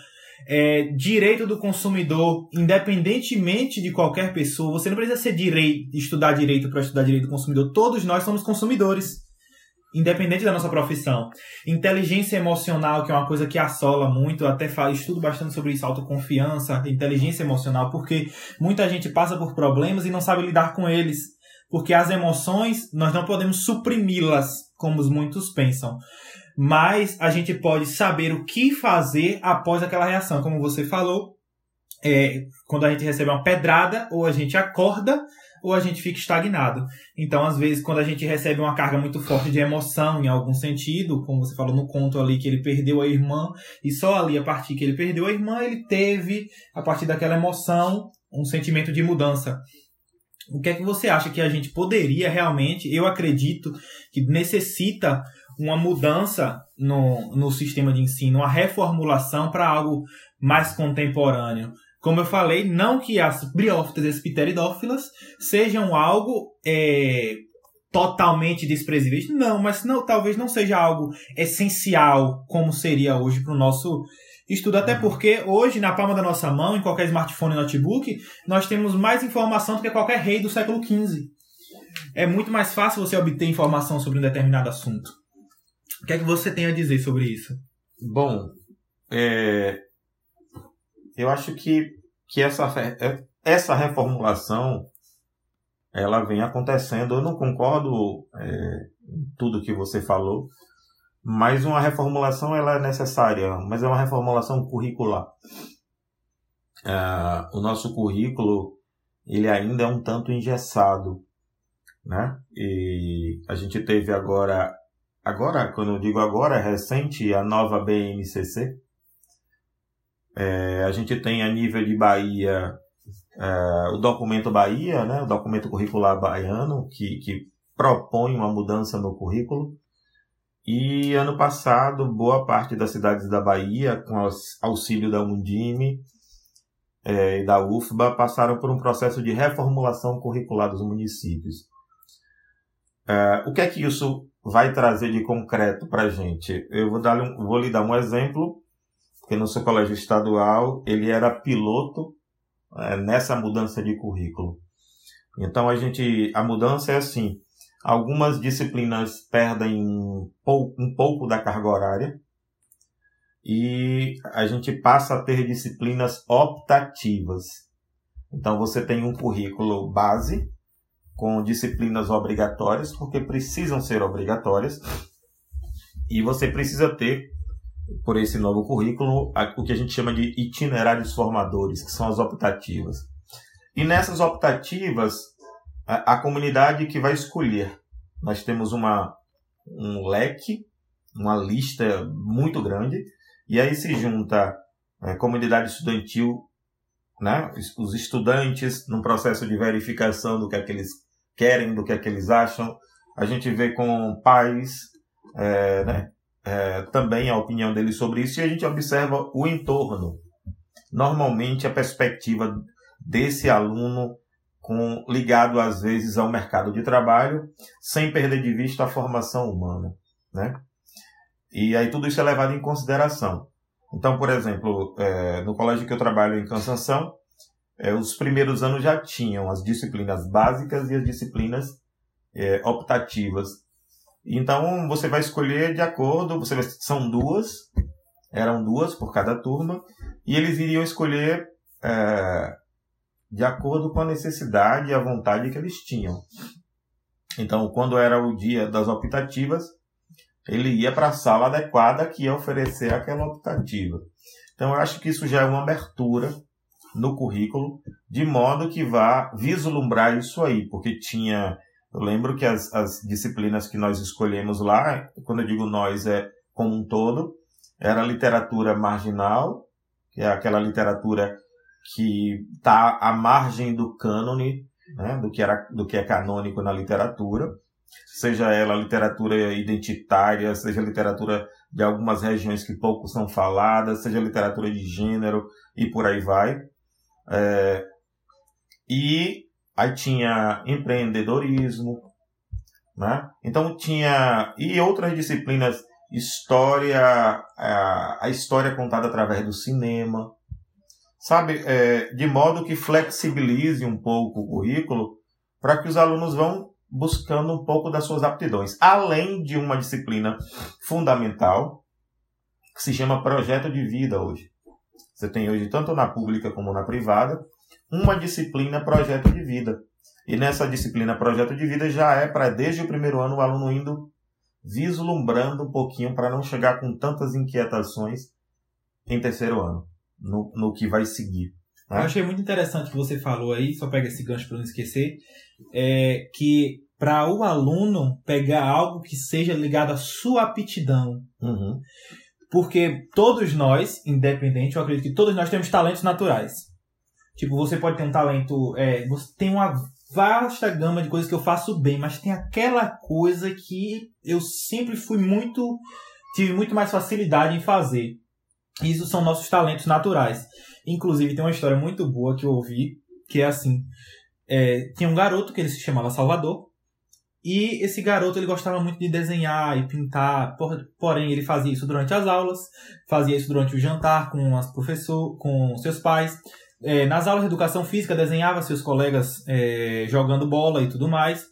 é, direito do consumidor, independentemente de qualquer pessoa, você não precisa ser direito, estudar direito para estudar direito do consumidor. Todos nós somos consumidores, independente da nossa profissão. Inteligência emocional, que é uma coisa que assola muito, até falo, estudo bastante sobre isso, autoconfiança, inteligência emocional, porque muita gente passa por problemas e não sabe lidar com eles. Porque as emoções, nós não podemos suprimi-las, como muitos pensam mas a gente pode saber o que fazer após aquela reação. Como você falou, é, quando a gente recebe uma pedrada, ou a gente acorda, ou a gente fica estagnado. Então, às vezes, quando a gente recebe uma carga muito forte de emoção, em algum sentido, como você falou no conto ali, que ele perdeu a irmã, e só ali, a partir que ele perdeu a irmã, ele teve, a partir daquela emoção, um sentimento de mudança. O que é que você acha que a gente poderia realmente, eu acredito que necessita uma mudança no, no sistema de ensino, uma reformulação para algo mais contemporâneo. Como eu falei, não que as briófitas e as pteridófilas sejam algo é, totalmente desprezíveis, não, mas não, talvez não seja algo essencial como seria hoje para o nosso estudo, até porque hoje, na palma da nossa mão, em qualquer smartphone e notebook, nós temos mais informação do que qualquer rei do século XV. É muito mais fácil você obter informação sobre um determinado assunto. O que é que você tem a dizer sobre isso? Bom, é, eu acho que, que essa, é, essa reformulação ela vem acontecendo. Eu não concordo é, em tudo que você falou, mas uma reformulação ela é necessária, mas é uma reformulação curricular. É, o nosso currículo ele ainda é um tanto engessado, né? E a gente teve agora agora, quando eu digo agora, é recente, a nova BNCC. É, a gente tem a nível de Bahia é, o documento Bahia, né, o documento curricular baiano, que, que propõe uma mudança no currículo. E ano passado, boa parte das cidades da Bahia, com auxílio da Undime é, e da UFBA, passaram por um processo de reformulação curricular dos municípios. É, o que é que isso vai trazer de concreto para a gente? Eu vou, dar, vou lhe dar um exemplo, porque no seu colégio estadual ele era piloto é, nessa mudança de currículo. Então a gente, a mudança é assim, algumas disciplinas perdem um pouco, um pouco da carga horária e a gente passa a ter disciplinas optativas. Então você tem um currículo base, com disciplinas obrigatórias, porque precisam ser obrigatórias, e você precisa ter, por esse novo currículo, o que a gente chama de itinerários formadores, que são as optativas. E nessas optativas, a, a comunidade que vai escolher, nós temos uma, um leque, uma lista muito grande, e aí se junta a comunidade estudantil, né, os estudantes num processo de verificação do que é que eles querem, do que é que eles acham. A gente vê com pais é, né, é, também a opinião deles sobre isso e a gente observa o entorno. Normalmente a perspectiva desse aluno com, ligado às vezes ao mercado de trabalho, sem perder de vista a formação humana, né? E aí tudo isso é levado em consideração. Então, por exemplo, é, no colégio que eu trabalho em Cansanção, é, os primeiros anos já tinham as disciplinas básicas e as disciplinas é, optativas. Então você vai escolher de acordo, você vai, são duas, eram duas por cada turma, e eles iriam escolher é, de acordo com a necessidade e a vontade que eles tinham. Então, quando era o dia das optativas, ele ia para a sala adequada que ia oferecer aquela optativa. Então, eu acho que isso já é uma abertura no currículo, de modo que vá vislumbrar isso aí, porque tinha. Eu lembro que as, as disciplinas que nós escolhemos lá, quando eu digo nós, é como um todo, era literatura marginal, que é aquela literatura que está à margem do cânone, né, do, que era, do que é canônico na literatura, seja ela literatura identitária, seja literatura de algumas regiões que pouco são faladas, seja literatura de gênero e por aí vai. É, e aí tinha empreendedorismo, né? Então tinha e outras disciplinas história, a, a história contada através do cinema, sabe, é, de modo que flexibilize um pouco o currículo para que os alunos vão buscando um pouco das suas aptidões, além de uma disciplina fundamental que se chama projeto de vida hoje. Você tem hoje, tanto na pública como na privada, uma disciplina projeto de vida. E nessa disciplina projeto de vida já é para, desde o primeiro ano, o aluno indo vislumbrando um pouquinho para não chegar com tantas inquietações em terceiro ano, no, no que vai seguir. Né? Eu achei muito interessante que você falou aí, só pega esse gancho para não esquecer, é que para o aluno pegar algo que seja ligado à sua aptidão. Uhum. Porque todos nós, independente, eu acredito que todos nós temos talentos naturais. Tipo, você pode ter um talento. É, você tem uma vasta gama de coisas que eu faço bem, mas tem aquela coisa que eu sempre fui muito. tive muito mais facilidade em fazer. Isso são nossos talentos naturais. Inclusive, tem uma história muito boa que eu ouvi, que é assim: é, tinha um garoto que ele se chamava Salvador, e esse garoto ele gostava muito de desenhar e pintar, porém ele fazia isso durante as aulas, fazia isso durante o jantar com as professor, com seus pais. É, nas aulas de educação física desenhava seus colegas é, jogando bola e tudo mais.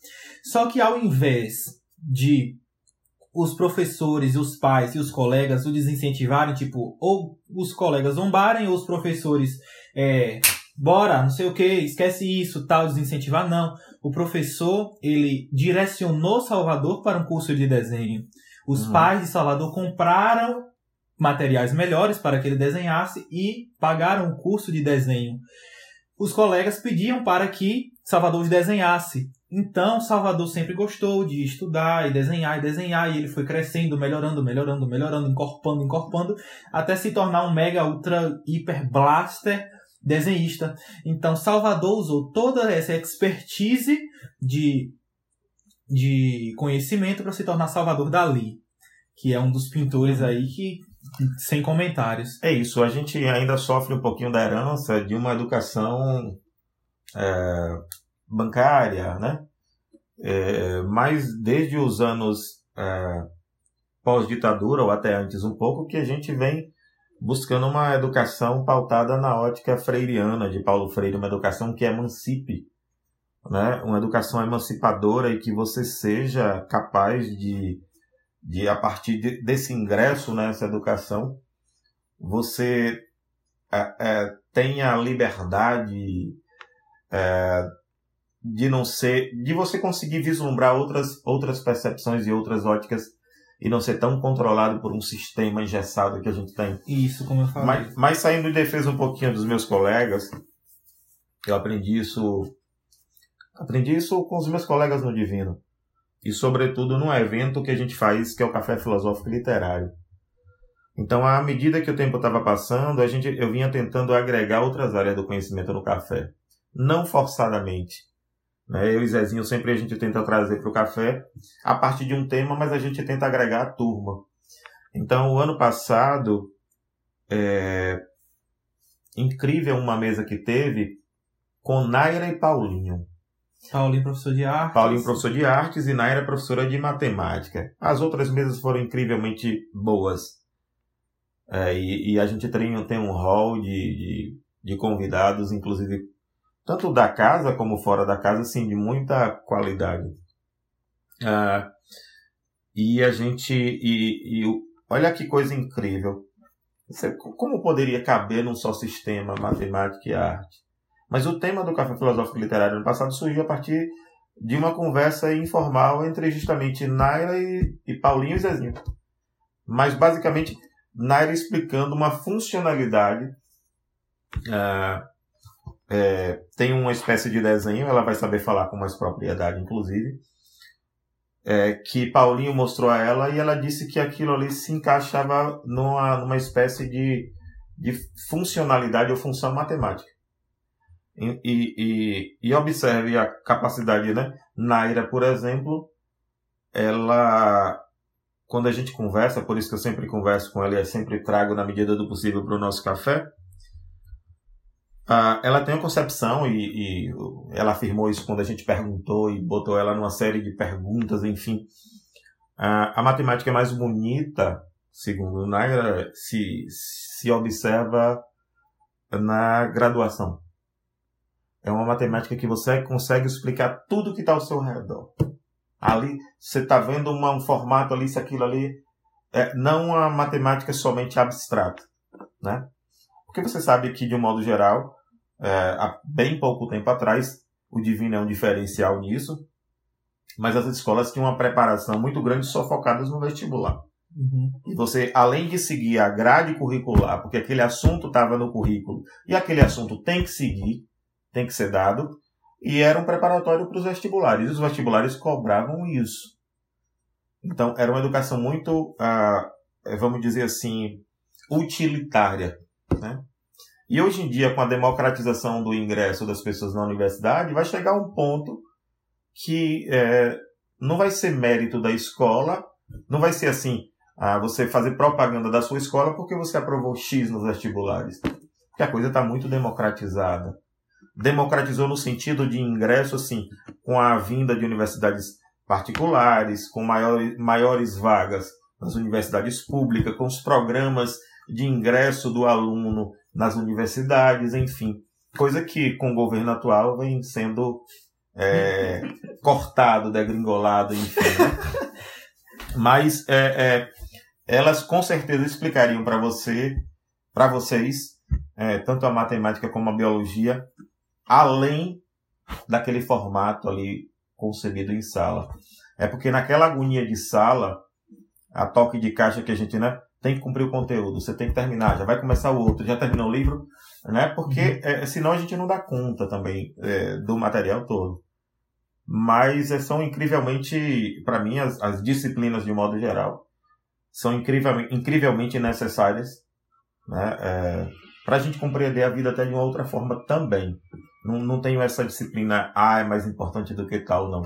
Só que ao invés de os professores, os pais e os colegas o desincentivarem, tipo, ou os colegas zombarem, ou os professores, é, bora, não sei o que, esquece isso, tal, desincentivar, não. O professor, ele direcionou Salvador para um curso de desenho. Os uhum. pais de Salvador compraram materiais melhores para que ele desenhasse e pagaram o curso de desenho. Os colegas pediam para que Salvador desenhasse. Então, Salvador sempre gostou de estudar e desenhar e desenhar, e ele foi crescendo, melhorando, melhorando, melhorando, encorpando, encorpando, até se tornar um mega, ultra, hiper blaster desenhista. Então, Salvador usou toda essa expertise de, de conhecimento para se tornar Salvador Dali, que é um dos pintores aí que sem comentários. É isso, a gente ainda sofre um pouquinho da herança de uma educação é, bancária, né? É, mas desde os anos é, pós-ditadura, ou até antes um pouco, que a gente vem buscando uma educação pautada na ótica freiriana de Paulo Freire, uma educação que emancipe, né? uma educação emancipadora e que você seja capaz de, de a partir de, desse ingresso nessa educação, você é, é, tenha liberdade é, de não ser, de você conseguir vislumbrar outras, outras percepções e outras óticas e não ser tão controlado por um sistema engessado que a gente tem. Isso, como eu falei. Mas, mas saindo em defesa um pouquinho dos meus colegas, eu aprendi isso. Aprendi isso com os meus colegas no Divino. E, sobretudo, num evento que a gente faz, que é o Café Filosófico Literário. Então, à medida que o tempo estava passando, a gente, eu vinha tentando agregar outras áreas do conhecimento no café. Não forçadamente. Né? Eu e Zezinho sempre a gente tenta trazer para o café a partir de um tema, mas a gente tenta agregar a turma. Então, o ano passado, é incrível uma mesa que teve com Naira e Paulinho. Paulinho, professor de artes. Paulinho, professor de artes, e Naira, professora de matemática. As outras mesas foram incrivelmente boas. É, e, e, a gente tem, tem um hall de, de, de convidados, inclusive tanto da casa como fora da casa, assim, de muita qualidade. Ah, e a gente. E, e, olha que coisa incrível. Como poderia caber num só sistema matemática e arte? Mas o tema do Café Filosófico Literário no passado surgiu a partir de uma conversa informal entre justamente Naira e, e Paulinho e Zezinho. Mas basicamente, Naira explicando uma funcionalidade uh, é, tem uma espécie de desenho, ela vai saber falar com mais propriedade, inclusive, é, que Paulinho mostrou a ela e ela disse que aquilo ali se encaixava numa, numa espécie de, de funcionalidade ou função matemática. E, e, e, observe a capacidade, né? Naira, por exemplo, ela, quando a gente conversa, por isso que eu sempre converso com ela e sempre trago na medida do possível para o nosso café, Uh, ela tem uma concepção e, e, ela afirmou isso quando a gente perguntou e botou ela numa série de perguntas, enfim. a, a matemática é mais bonita, segundo Naira, se, se observa na graduação. É uma matemática que você consegue explicar tudo que está ao seu redor. Ali, você está vendo uma, um formato ali, isso, aquilo ali. É, não uma matemática somente abstrata. Né? Porque você sabe que, de um modo geral, é, há bem pouco tempo atrás, o divino é um diferencial nisso, mas as escolas tinham uma preparação muito grande só focadas no vestibular. Uhum. E você, além de seguir a grade curricular, porque aquele assunto estava no currículo, e aquele assunto tem que seguir, tem que ser dado, e era um preparatório para os vestibulares. E os vestibulares cobravam isso. Então, era uma educação muito, ah, vamos dizer assim, utilitária. Né? E hoje em dia, com a democratização do ingresso das pessoas na universidade, vai chegar um ponto que é, não vai ser mérito da escola, não vai ser assim, ah, você fazer propaganda da sua escola porque você aprovou X nos vestibulares. Porque a coisa está muito democratizada. Democratizou no sentido de ingresso, assim, com a vinda de universidades particulares, com maior, maiores vagas nas universidades públicas, com os programas de ingresso do aluno nas universidades, enfim. Coisa que com o governo atual vem sendo é, [LAUGHS] cortado, degringolado, enfim. Né? Mas é, é, elas com certeza explicariam para você, para vocês, é, tanto a matemática como a biologia, além daquele formato ali concebido em sala. É porque naquela agonia de sala, a toque de caixa que a gente, né, tem que cumprir o conteúdo, você tem que terminar, já vai começar o outro, já terminou o livro, né? Porque uhum. é, senão a gente não dá conta também é, do material todo. Mas é, são incrivelmente, para mim, as, as, disciplinas de modo geral são incrivelmente, incrivelmente necessárias, né? É, para a gente compreender a vida até de uma outra forma também. Não, não tenho essa disciplina, ah, é mais importante do que tal, não.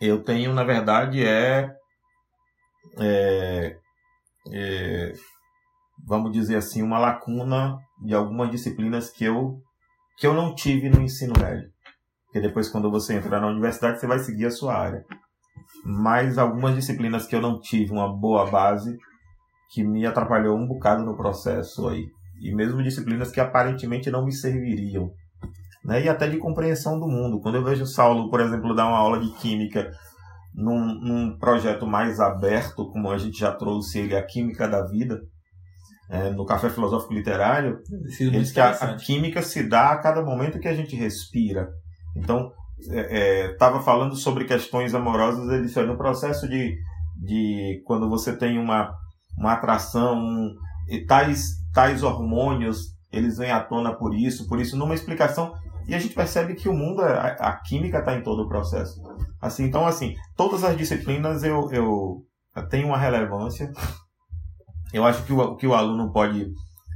Eu tenho, na verdade, é, é é, vamos dizer assim, uma lacuna de algumas disciplinas que eu, que eu não tive no ensino médio. Porque depois, quando você entrar na universidade, você vai seguir a sua área. Mas algumas disciplinas que eu não tive uma boa base, que me atrapalhou um bocado no processo aí. E mesmo disciplinas que aparentemente não me serviriam. Né? E até de compreensão do mundo. Quando eu vejo Saulo, por exemplo, dar uma aula de química num, num, projeto mais aberto, como a gente já trouxe ele, a Química da Vida, é, no Café Filosófico Literário, ele diz que a, a, química se dá a cada momento que a gente respira. Então, estava é, é, falando sobre questões amorosas, ele disse, no processo de, de quando você tem uma, uma atração, um, e tais, tais hormônios, eles vêm à tona por isso, por isso, numa explicação e a gente percebe que o mundo, a, a química está em todo o processo. Assim, então, assim, todas as disciplinas eu, eu, eu tenho uma relevância. Eu acho que o, que o aluno pode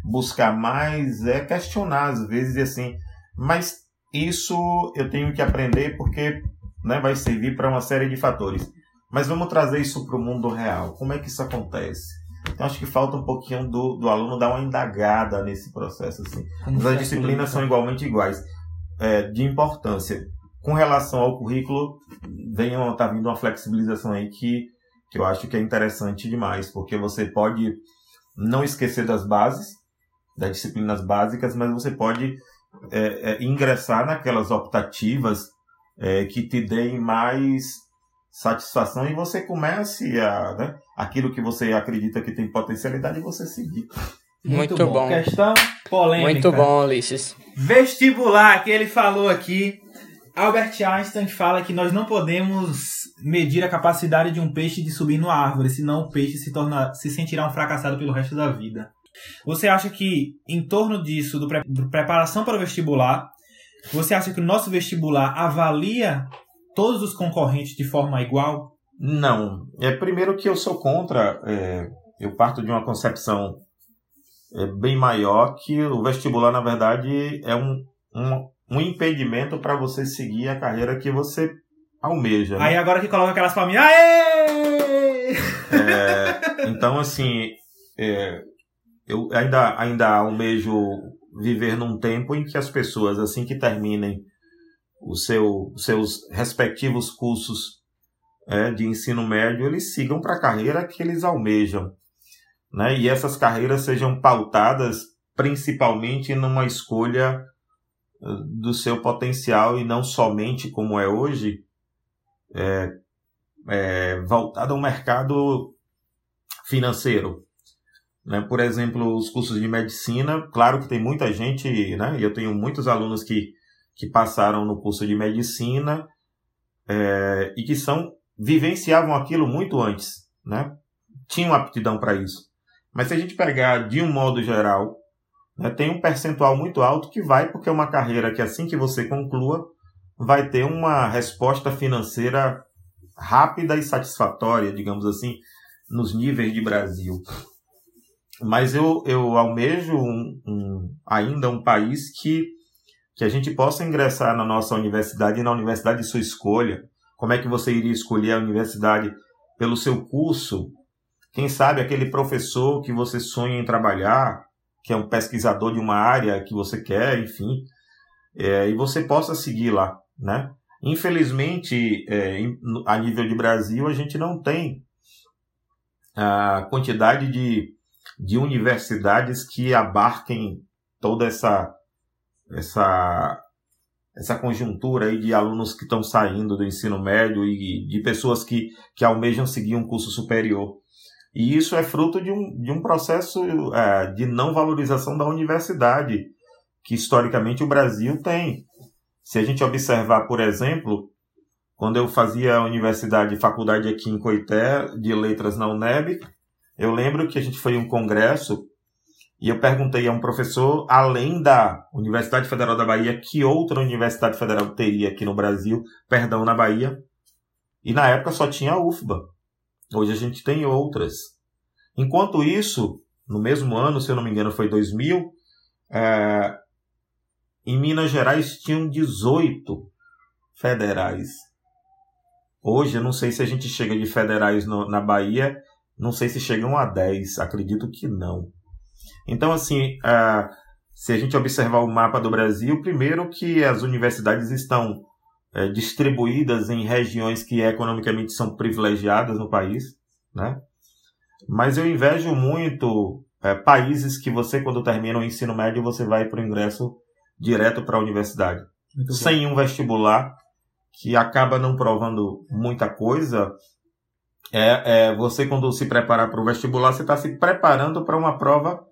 buscar mais é questionar às vezes assim, mas isso eu tenho que aprender porque né, vai servir para uma série de fatores. Mas vamos trazer isso para o mundo real. Como é que isso acontece? Então acho que falta um pouquinho do, do aluno dar uma indagada nesse processo. Assim. Mas as disciplinas são igualmente iguais é, de importância. Com relação ao currículo, está vindo uma flexibilização aí que, que eu acho que é interessante demais, porque você pode não esquecer das bases, das disciplinas básicas, mas você pode é, é, ingressar naquelas optativas é, que te deem mais satisfação e você comece a né, aquilo que você acredita que tem potencialidade você seguir. Muito, Muito bom. bom. Questão polêmica. Muito bom, Ulisses. Vestibular, que ele falou aqui. Albert Einstein fala que nós não podemos medir a capacidade de um peixe de subir numa árvore, senão o peixe se, torna, se sentirá um fracassado pelo resto da vida. Você acha que, em torno disso, do, pre, do preparação para o vestibular, você acha que o nosso vestibular avalia todos os concorrentes de forma igual? Não. É primeiro que eu sou contra. É, eu parto de uma concepção é bem maior que o vestibular, na verdade, é um, um, um impedimento para você seguir a carreira que você almeja. Né? Aí agora que coloca aquelas palminhas, aê! É, então, assim, é, eu ainda, ainda almejo viver num tempo em que as pessoas, assim que terminem o seu, os seus respectivos cursos é, de ensino médio eles sigam para a carreira que eles almejam. Né? E essas carreiras sejam pautadas principalmente numa escolha eh, do seu potencial e não somente como é hoje, é, é, voltada ao mercado financeiro. Né? Por exemplo, os cursos de medicina, claro que tem muita gente, né? eu tenho muitos alunos que, que passaram no curso de medicina é, e que são vivenciavam aquilo muito antes, né? tinham aptidão para isso. Mas se a gente pegar de um modo geral, né, tem um percentual muito alto que vai porque é uma carreira que assim que você conclua, vai ter uma resposta financeira rápida e satisfatória, digamos assim, nos níveis de Brasil. Mas eu, eu almejo um, um, ainda um país que, que a gente possa ingressar na nossa universidade e na universidade de sua escolha. Como é que você iria escolher a universidade pelo seu curso? Quem sabe aquele professor que você sonha em trabalhar, que é um pesquisador de uma área que você quer, enfim, é, e você possa seguir lá, né? Infelizmente, é, a nível de Brasil, a gente não tem a quantidade de, de universidades que abarquem toda essa, essa, essa conjuntura aí de alunos que estão saindo do ensino médio e de pessoas que, que almejam seguir um curso superior. E isso é fruto de um, de um processo é, de não valorização da universidade, que historicamente o Brasil tem. Se a gente observar, por exemplo, quando eu fazia a universidade, faculdade aqui em Coité, de letras na UNEB, eu lembro que a gente foi em um congresso e eu perguntei a um professor, além da Universidade Federal da Bahia, que outra universidade federal teria aqui no Brasil, perdão, na Bahia. E na época só tinha a UFBA. Hoje a gente tem outras. Enquanto isso, no mesmo ano, se eu não me engano, foi 2000, é, em Minas Gerais tinham 18 federais. Hoje, eu não sei se a gente chega de federais no, na Bahia, não sei se chegam a 10, acredito que não. Então, assim, uh, se a gente observar o mapa do Brasil, primeiro que as universidades estão uh, distribuídas em regiões que economicamente são privilegiadas no país, né? Mas eu invejo muito uh, países que você, quando termina o ensino médio, você vai para o ingresso direto para a universidade. Muito sem bom. um vestibular que acaba não provando muita coisa. É, é você quando se preparar para o vestibular, você está se preparando para uma prova,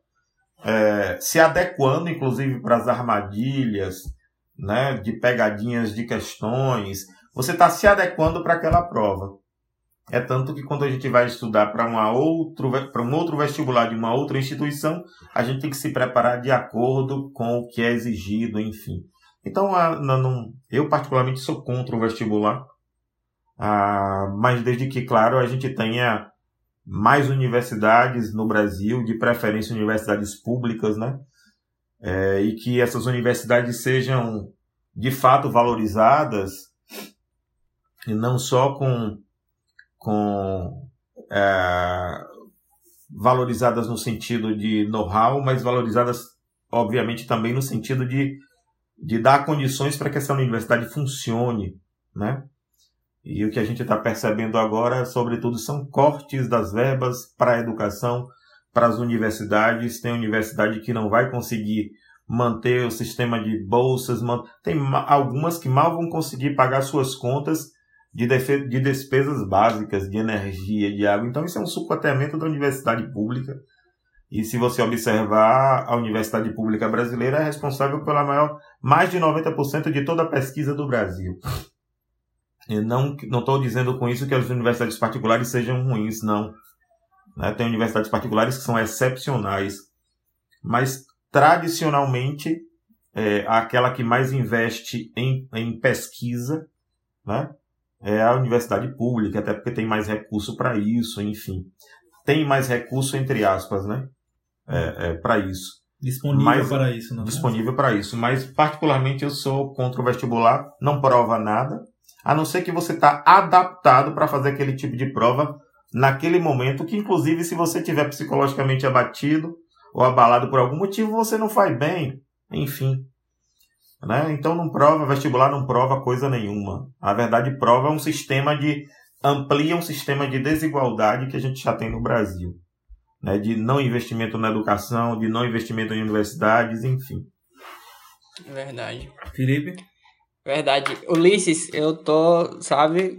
é, se adequando, inclusive, para as armadilhas, né, de pegadinhas de questões. Você está se adequando para aquela prova. É tanto que quando a gente vai estudar para uma outro, para um outro vestibular de uma outra instituição, a gente tem que se preparar de acordo com o que é exigido, enfim. Então, a, não, eu particularmente sou contra o vestibular, ah, mas desde que, claro, a gente tenha mais universidades no Brasil, de preferência universidades públicas, né? É, e que essas universidades sejam de fato valorizadas e não só com com é, valorizadas no sentido de know-how, mas valorizadas, obviamente, também no sentido de, de dar condições para que essa universidade funcione, né? E o que a gente está percebendo agora, sobretudo, são cortes das verbas para a educação, para as universidades. Tem universidade que não vai conseguir manter o sistema de bolsas, tem algumas que mal vão conseguir pagar suas contas de, de despesas básicas, de energia, de água. Então, isso é um sucateamento da universidade pública. E se você observar, a universidade pública brasileira é responsável pela maior, mais de 90% de toda a pesquisa do Brasil. E não estou dizendo com isso que as universidades particulares sejam ruins, não. Né? Tem universidades particulares que são excepcionais. Mas, tradicionalmente, é, aquela que mais investe em, em pesquisa, né? é a universidade pública, até porque tem mais recurso para isso, enfim. Tem mais recurso, entre aspas, né? É, é para isso. Disponível mas, para isso, não Disponível para isso. Mas, particularmente, eu sou contra o vestibular, não prova nada, a não ser que você está adaptado para fazer aquele tipo de prova naquele momento, que, inclusive, se você estiver psicologicamente abatido ou abalado por algum motivo, você não faz bem. Enfim. Né? Então não prova, vestibular não prova coisa nenhuma. A verdade prova é um sistema de amplia um sistema de desigualdade que a gente já tem no Brasil. Né, de não investimento na educação, de não investimento em universidades, enfim. Verdade. Felipe? Verdade. Ulisses, eu tô, sabe,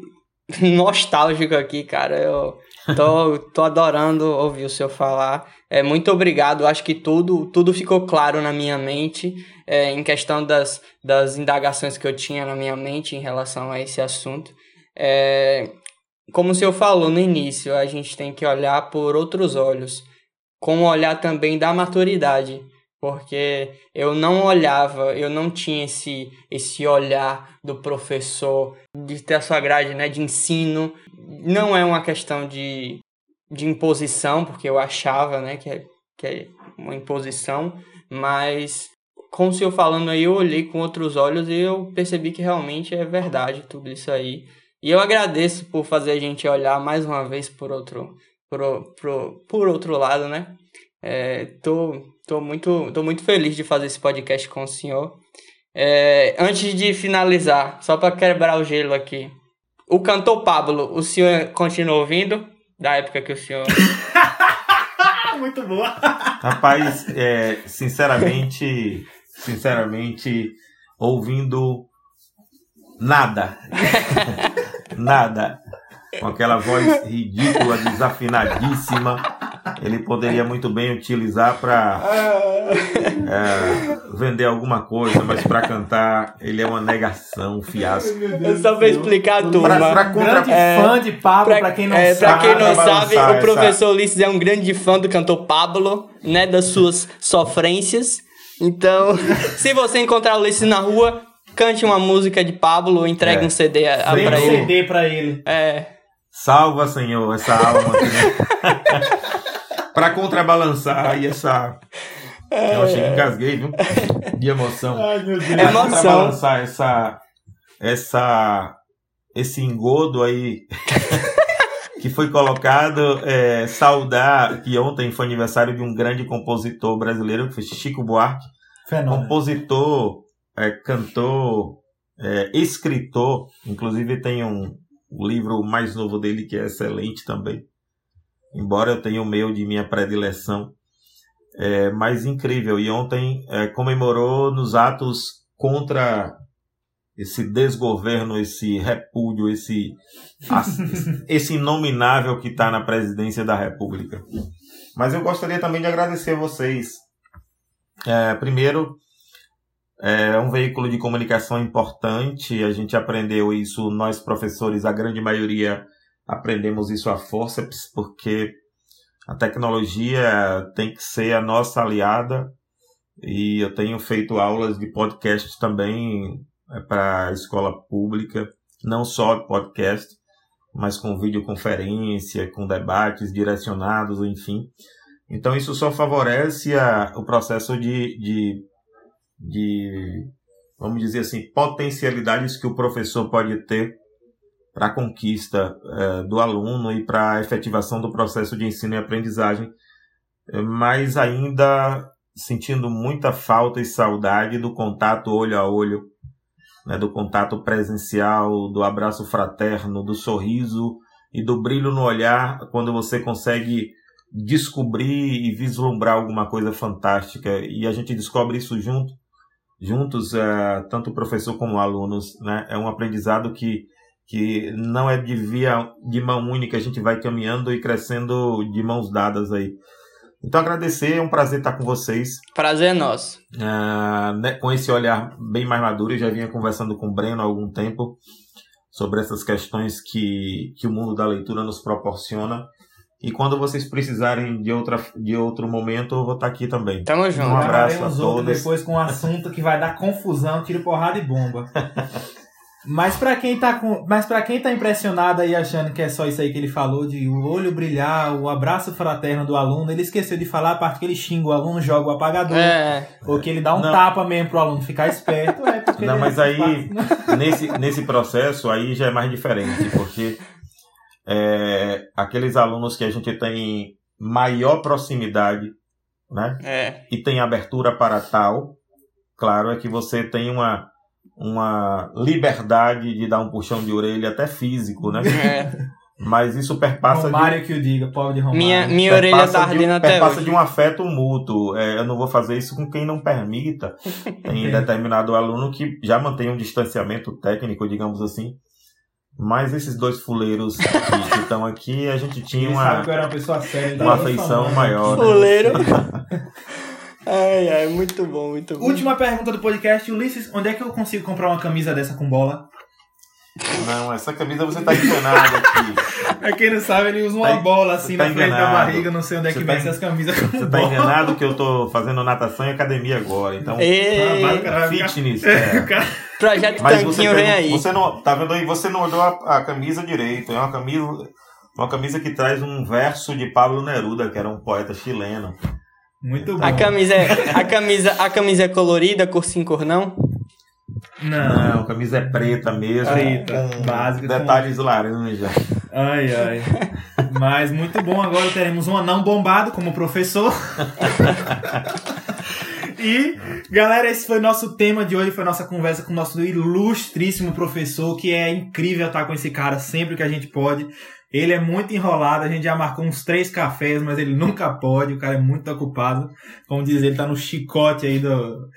[LAUGHS] nostálgico aqui, cara. Eu tô, tô adorando ouvir o senhor falar. É, muito obrigado. Acho que tudo, tudo ficou claro na minha mente, é, em questão das, das indagações que eu tinha na minha mente em relação a esse assunto. É, como o senhor falou no início, a gente tem que olhar por outros olhos, com o olhar também da maturidade porque eu não olhava, eu não tinha esse, esse olhar do professor de ter a sua grade né, de ensino. Não é uma questão de, de imposição, porque eu achava né, que, é, que é uma imposição, mas com o senhor falando aí, eu olhei com outros olhos e eu percebi que realmente é verdade tudo isso aí. E eu agradeço por fazer a gente olhar mais uma vez por outro, por, por, por outro lado, né? É, tô, tô, muito, tô muito feliz de fazer esse podcast com o senhor. É, antes de finalizar, só para quebrar o gelo aqui. O cantor Pablo, o senhor continua ouvindo? Da época que o senhor. [LAUGHS] muito boa! Rapaz, é, sinceramente, sinceramente, ouvindo nada. [LAUGHS] nada. Com aquela voz ridícula, desafinadíssima ele poderia muito bem utilizar para é, vender alguma coisa, mas para cantar ele é uma negação, um fiasco. Eu só vou explicar a turma. Pra, pra contra... Grande é, fã de Pablo, para quem não é, sabe. Pra quem não sabe, o professor Ulisses é um grande fã do cantor Pablo, né, das suas sofrências. Então, [LAUGHS] se você encontrar o Ulisses na rua, cante uma música de Pablo, entregue é. um CD a, a pra ele. CD pra ele. É. Salva, Senhor, essa alma. [LAUGHS] para contrabalançar aí essa. É... Eu achei que engasguei, viu? [LAUGHS] De emoção. Ai, meu Deus. Pra contrabalançar essa. essa esse engodo aí. [LAUGHS] que foi colocado, é, saudar que ontem foi aniversário de um grande compositor brasileiro, que foi Chico Buarque. Fenômeno. Compositor, é, cantor, é, escritor, inclusive tem um livro mais novo dele que é excelente também, embora eu tenha o meu de minha predileção, é, mas incrível. E ontem é, comemorou nos atos contra esse desgoverno, esse repúdio, esse, [LAUGHS] esse inominável que está na presidência da República. Mas eu gostaria também de agradecer a vocês. É, primeiro, é um veículo de comunicação importante, a gente aprendeu isso, nós professores, a grande maioria aprendemos isso a forceps, porque a tecnologia tem que ser a nossa aliada e eu tenho feito aulas de podcast também é, para a escola pública, não só podcast, mas com videoconferência, com debates direcionados, enfim. Então isso só favorece a, o processo de, de, de, vamos dizer assim, potencialidades que o professor pode ter para a conquista é, do aluno e para a efetivação do processo de ensino e aprendizagem, é, mas ainda sentindo muita falta e saudade do contato olho a olho, né, do contato presencial, do abraço fraterno, do sorriso e do brilho no olhar quando você consegue descobrir e vislumbrar alguma coisa fantástica. E a gente descobre isso junto juntos é, tanto professor como alunos né. É um aprendizado que que não é de via de mão única, a gente vai caminhando e crescendo de mãos dadas aí. Então agradecer, é um prazer estar com vocês. Prazer é nosso. Uh, né, com esse olhar bem mais maduro, eu já vinha conversando com o Breno há algum tempo sobre essas questões que, que o mundo da leitura nos proporciona. E quando vocês precisarem de, outra, de outro momento, eu vou estar aqui também. Tamo junto. Um abraço a todos. Depois com um assunto que vai dar confusão, tiro porrada e bomba. [LAUGHS] Mas para quem tá com, mas para quem tá impressionado aí achando que é só isso aí que ele falou de o olho brilhar, o abraço fraterno do aluno, ele esqueceu de falar a parte que ele xinga o aluno, joga o apagador, é. ou que ele dá um não. tapa mesmo pro aluno ficar esperto, é porque Não, mas aí [LAUGHS] nesse nesse processo aí já é mais diferente, porque é, aqueles alunos que a gente tem maior proximidade, né? É. E tem abertura para tal, claro é que você tem uma uma liberdade de dar um puxão de orelha até físico, né? É. Mas isso perpassa Romário de... que o diga, pobre de Romário. Minha, minha orelha tá ardendo um, até perpassa hoje. de um afeto mútuo. É, eu não vou fazer isso com quem não permita. [LAUGHS] Tem determinado aluno que já mantém um distanciamento técnico, digamos assim. Mas esses dois fuleiros que, estão aqui, a gente tinha uma, uma, pessoa séria, uma afeição maior. Né? [LAUGHS] Ai, ai, muito bom, muito bom. Última pergunta do podcast. Ulisses, onde é que eu consigo comprar uma camisa dessa com bola? Não, essa camisa você tá enganado aqui. Pra quem não sabe, ele usa uma tá, bola assim tá na frente enganado. da barriga, não sei onde é que vem tá, essas camisas com Você bola. tá enganado que eu tô fazendo natação e academia agora, então... Ei, ah, cara, fitness, [LAUGHS] é. Projeto Mas Tanquinho vem aí. Você não, tá vendo aí, você não olhou a, a, camisa direito, é uma camisa, uma camisa que traz um verso de Pablo Neruda, que era um poeta chileno. Muito bom. A camisa, é, a camisa, a camisa é colorida, cor sim, cor não? Não. A camisa é preta mesmo. Preta, básica. Detalhes com... laranja. Ai, ai. Mas muito bom, agora teremos um anão bombado como professor. e, galera, esse foi nosso tema de hoje, foi nossa conversa com o nosso ilustríssimo professor, que é incrível estar com esse cara sempre que a gente pode. Ele é muito enrolado, a gente já marcou uns três cafés, mas ele nunca pode, o cara é muito ocupado. Como diz, ele tá no chicote aí do,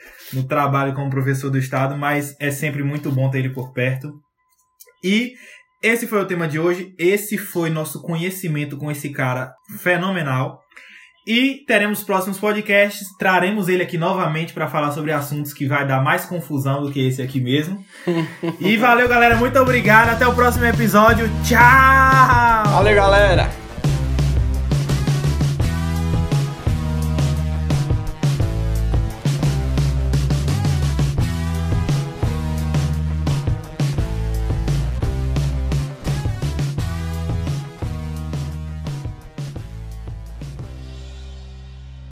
trabalho como professor do estado, mas é sempre muito bom ter ele por perto. E esse foi o tema de hoje, esse foi nosso conhecimento com esse cara fenomenal. E teremos próximos podcasts, traremos ele aqui novamente para falar sobre assuntos que vai dar mais confusão do que esse aqui mesmo. [LAUGHS] e valeu, galera, muito obrigado. Até o próximo episódio. Tchau! Valeu, galera!